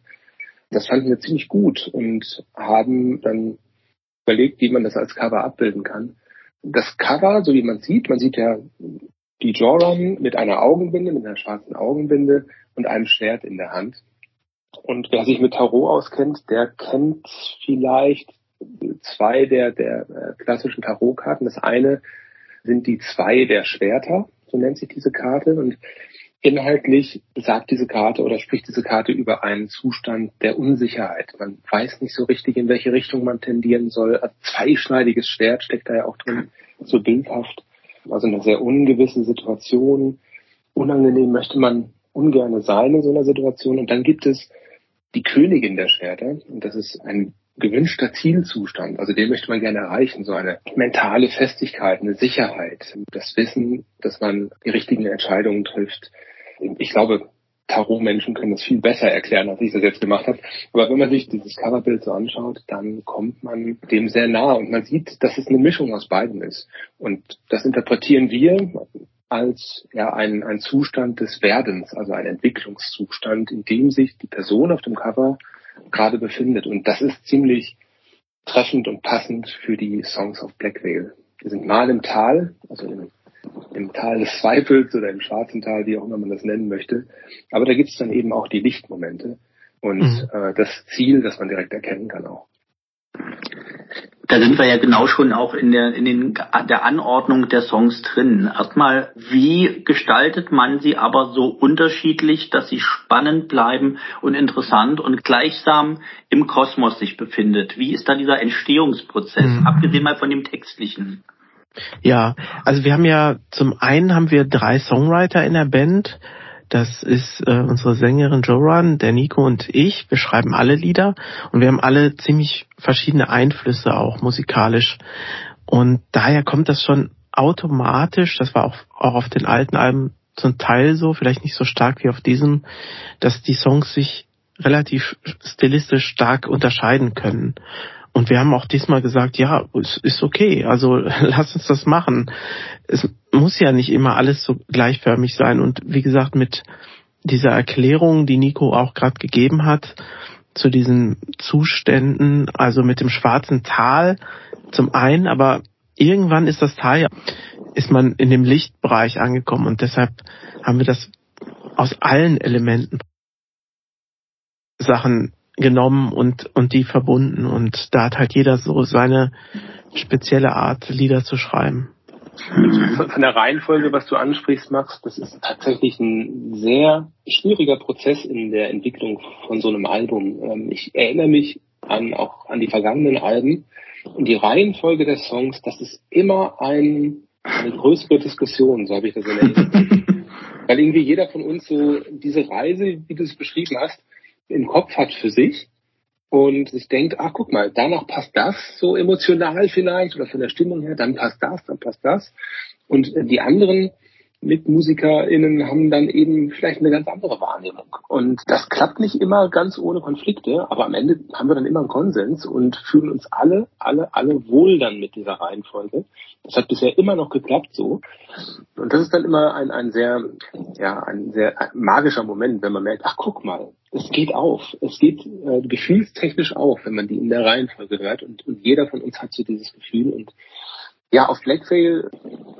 das fanden wir ziemlich gut und haben dann überlegt, wie man das als Cover abbilden kann. Das Cover, so wie man sieht, man sieht ja die Joran mit einer Augenbinde, mit einer schwarzen Augenbinde und einem Schwert in der Hand. Und wer sich mit Tarot auskennt, der kennt vielleicht zwei der, der äh, klassischen Tarotkarten. Das eine sind die zwei der Schwerter, so nennt sich diese Karte. Und inhaltlich sagt diese Karte oder spricht diese Karte über einen Zustand der Unsicherheit. Man weiß nicht so richtig, in welche Richtung man tendieren soll. Ein zweischneidiges Schwert steckt da ja auch drin, so bildhaft. Also eine sehr ungewisse Situation. Unangenehm möchte man ungerne sein in so einer Situation. Und dann gibt es die Königin der Schwerter. Und das ist ein gewünschter Zielzustand. Also den möchte man gerne erreichen. So eine mentale Festigkeit, eine Sicherheit, das Wissen, dass man die richtigen Entscheidungen trifft. Ich glaube, Tarot-Menschen können das viel besser erklären, als ich das jetzt gemacht habe. Aber wenn man sich dieses Coverbild so anschaut, dann kommt man dem sehr nahe und man sieht, dass es eine Mischung aus beiden ist. Und das interpretieren wir als ja, ein, ein Zustand des Werdens, also ein Entwicklungszustand, in dem sich die Person auf dem Cover gerade befindet. Und das ist ziemlich treffend und passend für die Songs of Black Veil. Wir sind mal im Tal, also im, im Tal des Zweifels oder im schwarzen Tal, wie auch immer man das nennen möchte. Aber da gibt es dann eben auch die Lichtmomente und mhm. äh, das Ziel, das man direkt erkennen kann auch da sind wir ja genau schon auch in der, in den, der Anordnung der Songs drin. Erstmal, wie gestaltet man sie aber so unterschiedlich, dass sie spannend bleiben und interessant und gleichsam im Kosmos sich befindet? Wie ist da dieser Entstehungsprozess, mhm. abgesehen mal von dem textlichen? Ja, also wir haben ja zum einen haben wir drei Songwriter in der Band. Das ist äh, unsere Sängerin Joran, der Nico und ich. Wir schreiben alle Lieder und wir haben alle ziemlich verschiedene Einflüsse auch musikalisch. Und daher kommt das schon automatisch, das war auch, auch auf den alten Alben zum Teil so, vielleicht nicht so stark wie auf diesem, dass die Songs sich relativ stilistisch stark unterscheiden können. Und wir haben auch diesmal gesagt, ja, es ist okay, also lass uns das machen. Es muss ja nicht immer alles so gleichförmig sein. Und wie gesagt, mit dieser Erklärung, die Nico auch gerade gegeben hat, zu diesen Zuständen, also mit dem schwarzen Tal zum einen, aber irgendwann ist das Tal ja, ist man in dem Lichtbereich angekommen und deshalb haben wir das aus allen Elementen Sachen genommen und, und die verbunden. Und da hat halt jeder so seine spezielle Art, Lieder zu schreiben. Von der Reihenfolge, was du ansprichst, Max, das ist tatsächlich ein sehr schwieriger Prozess in der Entwicklung von so einem Album. Ähm, ich erinnere mich an auch an die vergangenen Alben und die Reihenfolge der Songs, das ist immer ein, eine größere Diskussion, so habe ich das in Erinnerung. Weil irgendwie jeder von uns so diese Reise, wie du es beschrieben hast, im Kopf hat für sich und sich denkt, ach guck mal, danach passt das so emotional vielleicht oder von der Stimmung her, dann passt das, dann passt das. Und die anderen MitmusikerInnen haben dann eben vielleicht eine ganz andere Wahrnehmung. Und das klappt nicht immer ganz ohne Konflikte, aber am Ende haben wir dann immer einen Konsens und fühlen uns alle, alle, alle wohl dann mit dieser Reihenfolge. Das hat bisher immer noch geklappt so. Und das ist dann immer ein, ein sehr, ja, ein sehr magischer Moment, wenn man merkt, ach guck mal, es geht auf. Es geht äh, gefühlstechnisch auf, wenn man die in der Reihenfolge hört. Und, und jeder von uns hat so dieses Gefühl. Und ja, auf Blackfail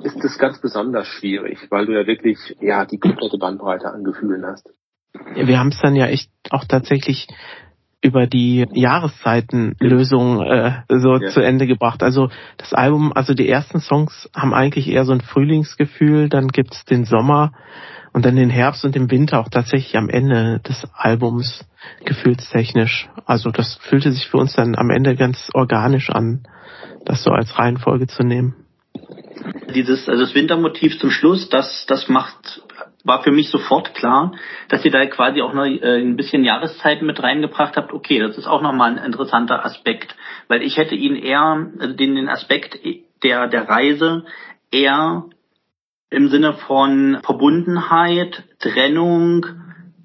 ist es ganz besonders schwierig, weil du ja wirklich ja die komplette Bandbreite an Gefühlen hast. Wir haben es dann ja echt auch tatsächlich über die Jahreszeitenlösung äh, so ja. zu Ende gebracht. Also das Album, also die ersten Songs haben eigentlich eher so ein Frühlingsgefühl, dann gibt's den Sommer und dann den Herbst und den Winter auch tatsächlich am Ende des Albums gefühlstechnisch. Also das fühlte sich für uns dann am Ende ganz organisch an das so als Reihenfolge zu nehmen. Dieses, also das Wintermotiv zum Schluss, das, das macht, war für mich sofort klar, dass ihr da quasi auch noch äh, ein bisschen Jahreszeiten mit reingebracht habt. Okay, das ist auch nochmal ein interessanter Aspekt, weil ich hätte ihn eher, also den, den Aspekt der, der Reise eher im Sinne von Verbundenheit, Trennung,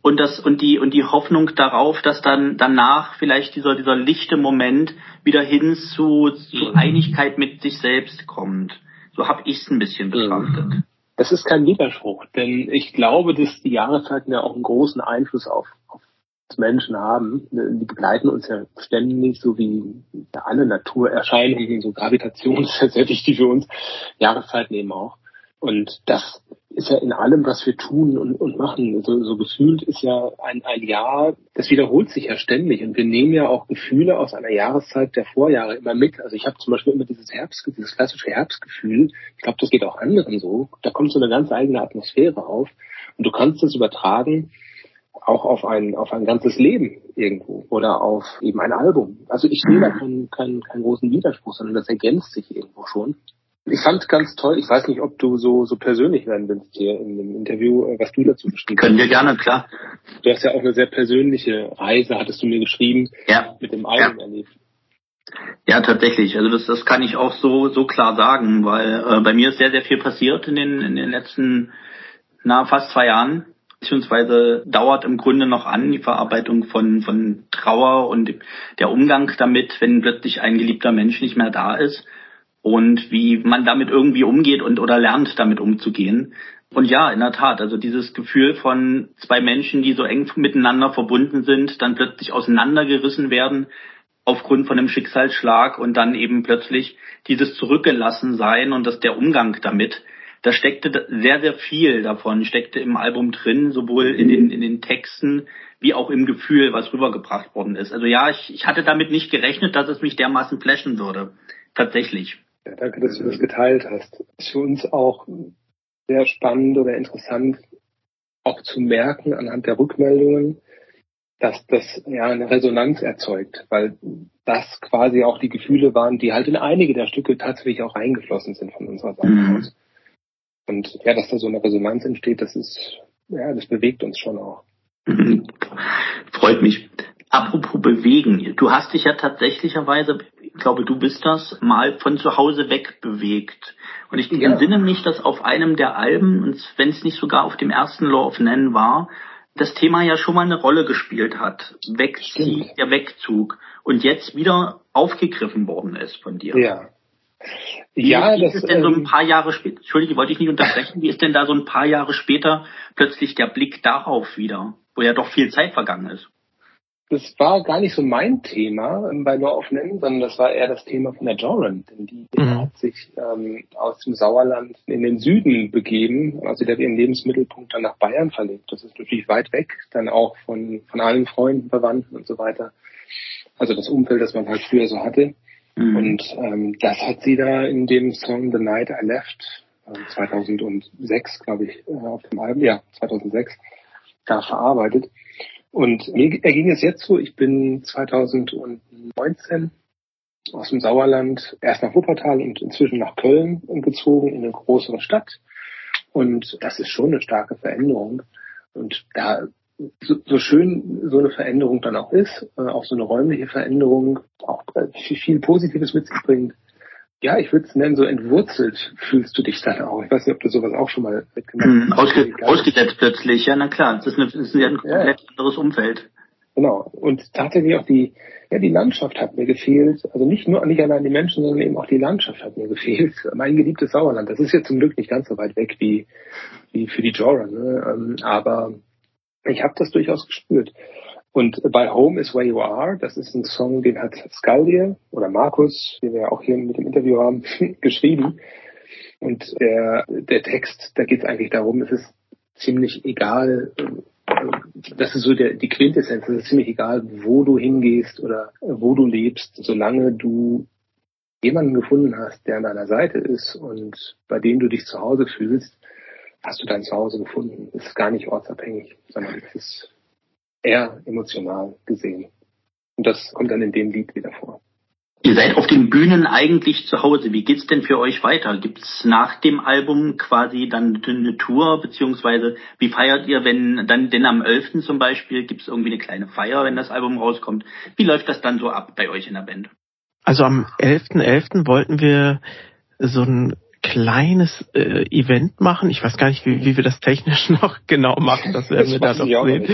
und das und die und die Hoffnung darauf, dass dann danach vielleicht dieser dieser lichte Moment wieder hin zu, zu Einigkeit mit sich selbst kommt. So habe ich es ein bisschen betrachtet. Das ist kein Widerspruch, denn ich glaube, dass die Jahreszeiten ja auch einen großen Einfluss auf, auf Menschen haben. Die begleiten uns ja ständig, so wie alle Naturerscheinungen, so sehr wichtig für uns. Jahreszeiten eben auch. Und das ist ja in allem, was wir tun und, und machen, so, so gefühlt ist ja ein, ein Jahr, das wiederholt sich ja ständig. Und wir nehmen ja auch Gefühle aus einer Jahreszeit der Vorjahre immer mit. Also ich habe zum Beispiel immer dieses Herbst, dieses klassische Herbstgefühl. Ich glaube, das geht auch anderen so. Da kommt so eine ganz eigene Atmosphäre auf. Und du kannst das übertragen auch auf ein, auf ein ganzes Leben irgendwo oder auf eben ein Album. Also ich sehe da keinen, keinen, keinen großen Widerspruch, sondern das ergänzt sich irgendwo schon. Ich fand ganz toll, ich weiß nicht, ob du so, so persönlich werden willst hier in dem Interview, äh, was du dazu geschrieben Können wir gerne, klar. Du hast ja auch eine sehr persönliche Reise, hattest du mir geschrieben, Ja. mit dem Album Ja. erlebt. Ja, tatsächlich. Also das, das kann ich auch so, so klar sagen, weil äh, bei mir ist sehr, sehr viel passiert in den, in den letzten, na, fast zwei Jahren. Beziehungsweise dauert im Grunde noch an die Verarbeitung von, von Trauer und der Umgang damit, wenn plötzlich ein geliebter Mensch nicht mehr da ist und wie man damit irgendwie umgeht und oder lernt, damit umzugehen. Und ja, in der Tat, also dieses Gefühl von zwei Menschen, die so eng miteinander verbunden sind, dann plötzlich auseinandergerissen werden aufgrund von einem Schicksalsschlag und dann eben plötzlich dieses zurückgelassen sein und das der Umgang damit. Da steckte sehr, sehr viel davon, steckte im Album drin, sowohl in den, in den Texten wie auch im Gefühl, was rübergebracht worden ist. Also ja, ich, ich hatte damit nicht gerechnet, dass es mich dermaßen flashen würde. Tatsächlich. Ja, danke, dass du das geteilt hast. Ist für uns auch sehr spannend oder interessant, auch zu merken anhand der Rückmeldungen, dass das ja eine Resonanz erzeugt, weil das quasi auch die Gefühle waren, die halt in einige der Stücke tatsächlich auch eingeflossen sind von unserer Seite Mhm. aus. Und ja, dass da so eine Resonanz entsteht, das ist, ja, das bewegt uns schon auch. Mhm. Freut mich. Apropos bewegen, du hast dich ja tatsächlicherweise, ich glaube, du bist das, mal von zu Hause weg bewegt. Und ich Ja. entsinne mich, dass auf einem der Alben, und wenn es nicht sogar auf dem ersten Law of Nen war, das Thema ja schon mal eine Rolle gespielt hat. Wegziehen, Stimmt. der Wegzug. Und jetzt wieder aufgegriffen worden ist von dir. Ja. Wie, Ja, wie das, ist denn so ein ähm, paar Jahre später, Entschuldige, wollte ich nicht unterbrechen, wie ist denn da so ein paar Jahre später plötzlich der Blick darauf wieder, wo ja doch viel Zeit vergangen ist? Das war gar nicht so mein Thema ähm, bei Law of Nen, sondern das war eher das Thema von der Joran, denn die Mhm. hat sich ähm, aus dem Sauerland in den Süden begeben, also der hat ihren Lebensmittelpunkt dann nach Bayern verlegt. Das ist natürlich weit weg, dann auch von, von allen Freunden, Verwandten und so weiter. Also das Umfeld, das man halt früher so hatte. Mhm. Und ähm, das hat sie da in dem Song The Night I Left, äh, 2006, glaube ich, äh, auf dem Album, ja, 2006, da verarbeitet. Und mir erging es jetzt so, ich bin 2019 aus dem Sauerland erst nach Wuppertal und inzwischen nach Köln gezogen, in eine größere Stadt. Und das ist schon eine starke Veränderung. Und da, so, so schön so eine Veränderung dann auch ist, äh, auch so eine räumliche Veränderung, auch äh, viel, viel Positives mit sich bringt, ja, ich würde es nennen, so entwurzelt fühlst du dich dann auch. Ich weiß nicht, ob du sowas auch schon mal mitgemacht Mhm, ausge Egal. ausgesetzt plötzlich, ja, na klar, das ist, eine, das ist ja ein komplett anderes Umfeld. Genau. Und tatsächlich auch die, ja, die Landschaft hat mir gefehlt. Also nicht nur, nicht allein die Menschen, sondern eben auch die Landschaft hat mir gefehlt. Mein geliebtes Sauerland. Das ist jetzt zum Glück nicht ganz so weit weg wie, wie für die Joran, ne? Ähm, Aber ich habe das durchaus gespürt. Und bei Home is Where You Are, das ist ein Song, den hat Skaldir oder Markus, den wir ja auch hier mit dem Interview haben, geschrieben. Und der, der Text, da geht es eigentlich darum, es ist ziemlich egal, äh, das ist so der, die Quintessenz, es ist ziemlich egal, wo du hingehst oder wo du lebst, solange du jemanden gefunden hast, der an deiner Seite ist und bei dem du dich zu Hause fühlst, hast du dein Zuhause gefunden. Es ist gar nicht ortsabhängig, sondern es ist eher emotional gesehen. Und das kommt dann in dem Lied wieder vor. Ihr seid auf den Bühnen eigentlich zu Hause. Wie geht's denn für euch weiter? Gibt's nach dem Album quasi dann eine Tour, beziehungsweise wie feiert ihr, wenn dann denn am 11. zum Beispiel gibt's irgendwie eine kleine Feier, wenn das Album rauskommt? Wie läuft das dann so ab bei euch in der Band? Also am 11.11. wollten wir so ein kleines äh, Event machen. Ich weiß gar nicht, wie, wie wir das technisch noch genau machen. Das werden Das wir da weiß noch sehen.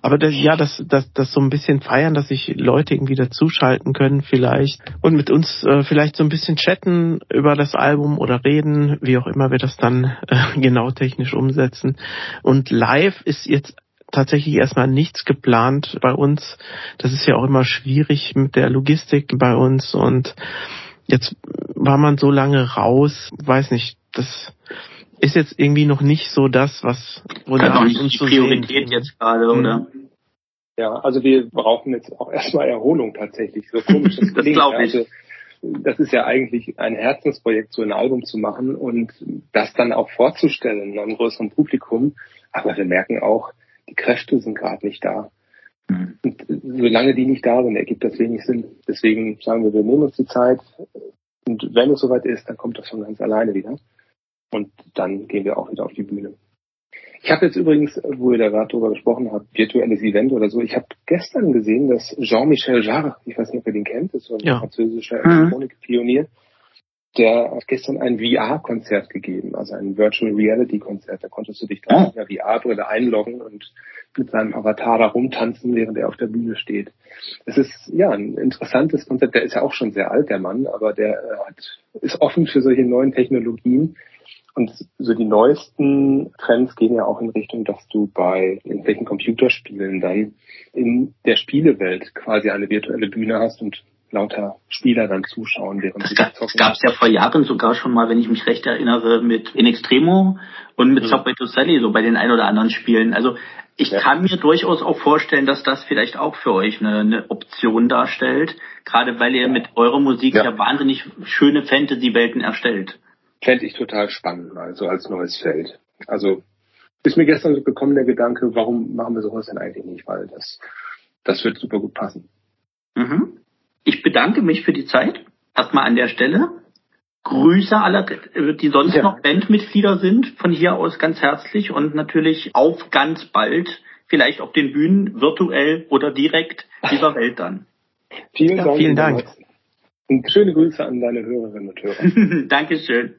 Aber das, ja, das, das, das so ein bisschen feiern, dass sich Leute irgendwie dazuschalten können vielleicht und mit uns äh, vielleicht so ein bisschen chatten über das Album oder reden, wie auch immer wir das dann äh, genau technisch umsetzen. Und live ist jetzt tatsächlich erstmal nichts geplant bei uns. Das ist ja auch immer schwierig mit der Logistik bei uns und jetzt war man so lange raus, weiß nicht, das ist jetzt irgendwie noch nicht so das, was das ist auch nicht die Priorität jetzt gerade, oder? Mhm. Ja, also wir brauchen jetzt auch erstmal Erholung tatsächlich. So komisch das, das glaube ich. Also, das ist ja eigentlich ein Herzensprojekt, so ein Album zu machen und das dann auch vorzustellen einem größeren Publikum. Aber wir merken auch, die Kräfte sind gerade nicht da. Und solange die nicht da sind, ergibt das wenig Sinn. Deswegen sagen wir, wir nehmen uns die Zeit und wenn es soweit ist, dann kommt das von ganz alleine wieder. Und dann gehen wir auch wieder auf die Bühne. Ich habe jetzt übrigens, wo ihr da gerade drüber gesprochen habt, virtuelles Event oder so, ich habe gestern gesehen, dass Jean-Michel Jarre, ich weiß nicht, ob ihr den kennt, das ist so ein Ja. französischer Mhm. Der hat gestern ein VR-Konzert gegeben, also ein Virtual Reality Konzert. Da konntest du dich dann Oh. in der VR-Brille einloggen und mit seinem Avatar da rumtanzen, während er auf der Bühne steht. Es ist ja ein interessantes Konzept. Der ist ja auch schon sehr alt, der Mann, aber der äh, hat, ist offen für solche neuen Technologien. Und so die neuesten Trends gehen ja auch in Richtung, dass du bei irgendwelchen Computerspielen dann in der Spielewelt quasi eine virtuelle Bühne hast und lauter Spieler dann zuschauen, während Das sie gab zocken. es ja vor Jahren sogar schon mal, wenn ich mich recht erinnere, mit In Extremo und mit Mhm. Subway to Sally, so bei den ein oder anderen Spielen. Also ich Ja. kann mir durchaus auch vorstellen, dass das vielleicht auch für euch eine, eine Option darstellt, gerade weil ihr mit eurer Musik ja, Ja. wahnsinnig schöne Fantasy-Welten erstellt. Fände ich total spannend, also als neues Feld. Also ist mir gestern so gekommen der Gedanke, warum machen wir sowas denn eigentlich nicht? Weil das, das wird super gut passen. Mhm. Ich bedanke mich für die Zeit. Erstmal an der Stelle. Grüße aller, die sonst Ja. noch Bandmitglieder sind, von hier aus ganz herzlich und natürlich auf ganz bald, vielleicht auf den Bühnen, virtuell oder direkt dieser Welt dann. Vielen Ja, Dank. vielen Dank. Und schöne Grüße an deine Hörerinnen und Hörer. Dankeschön.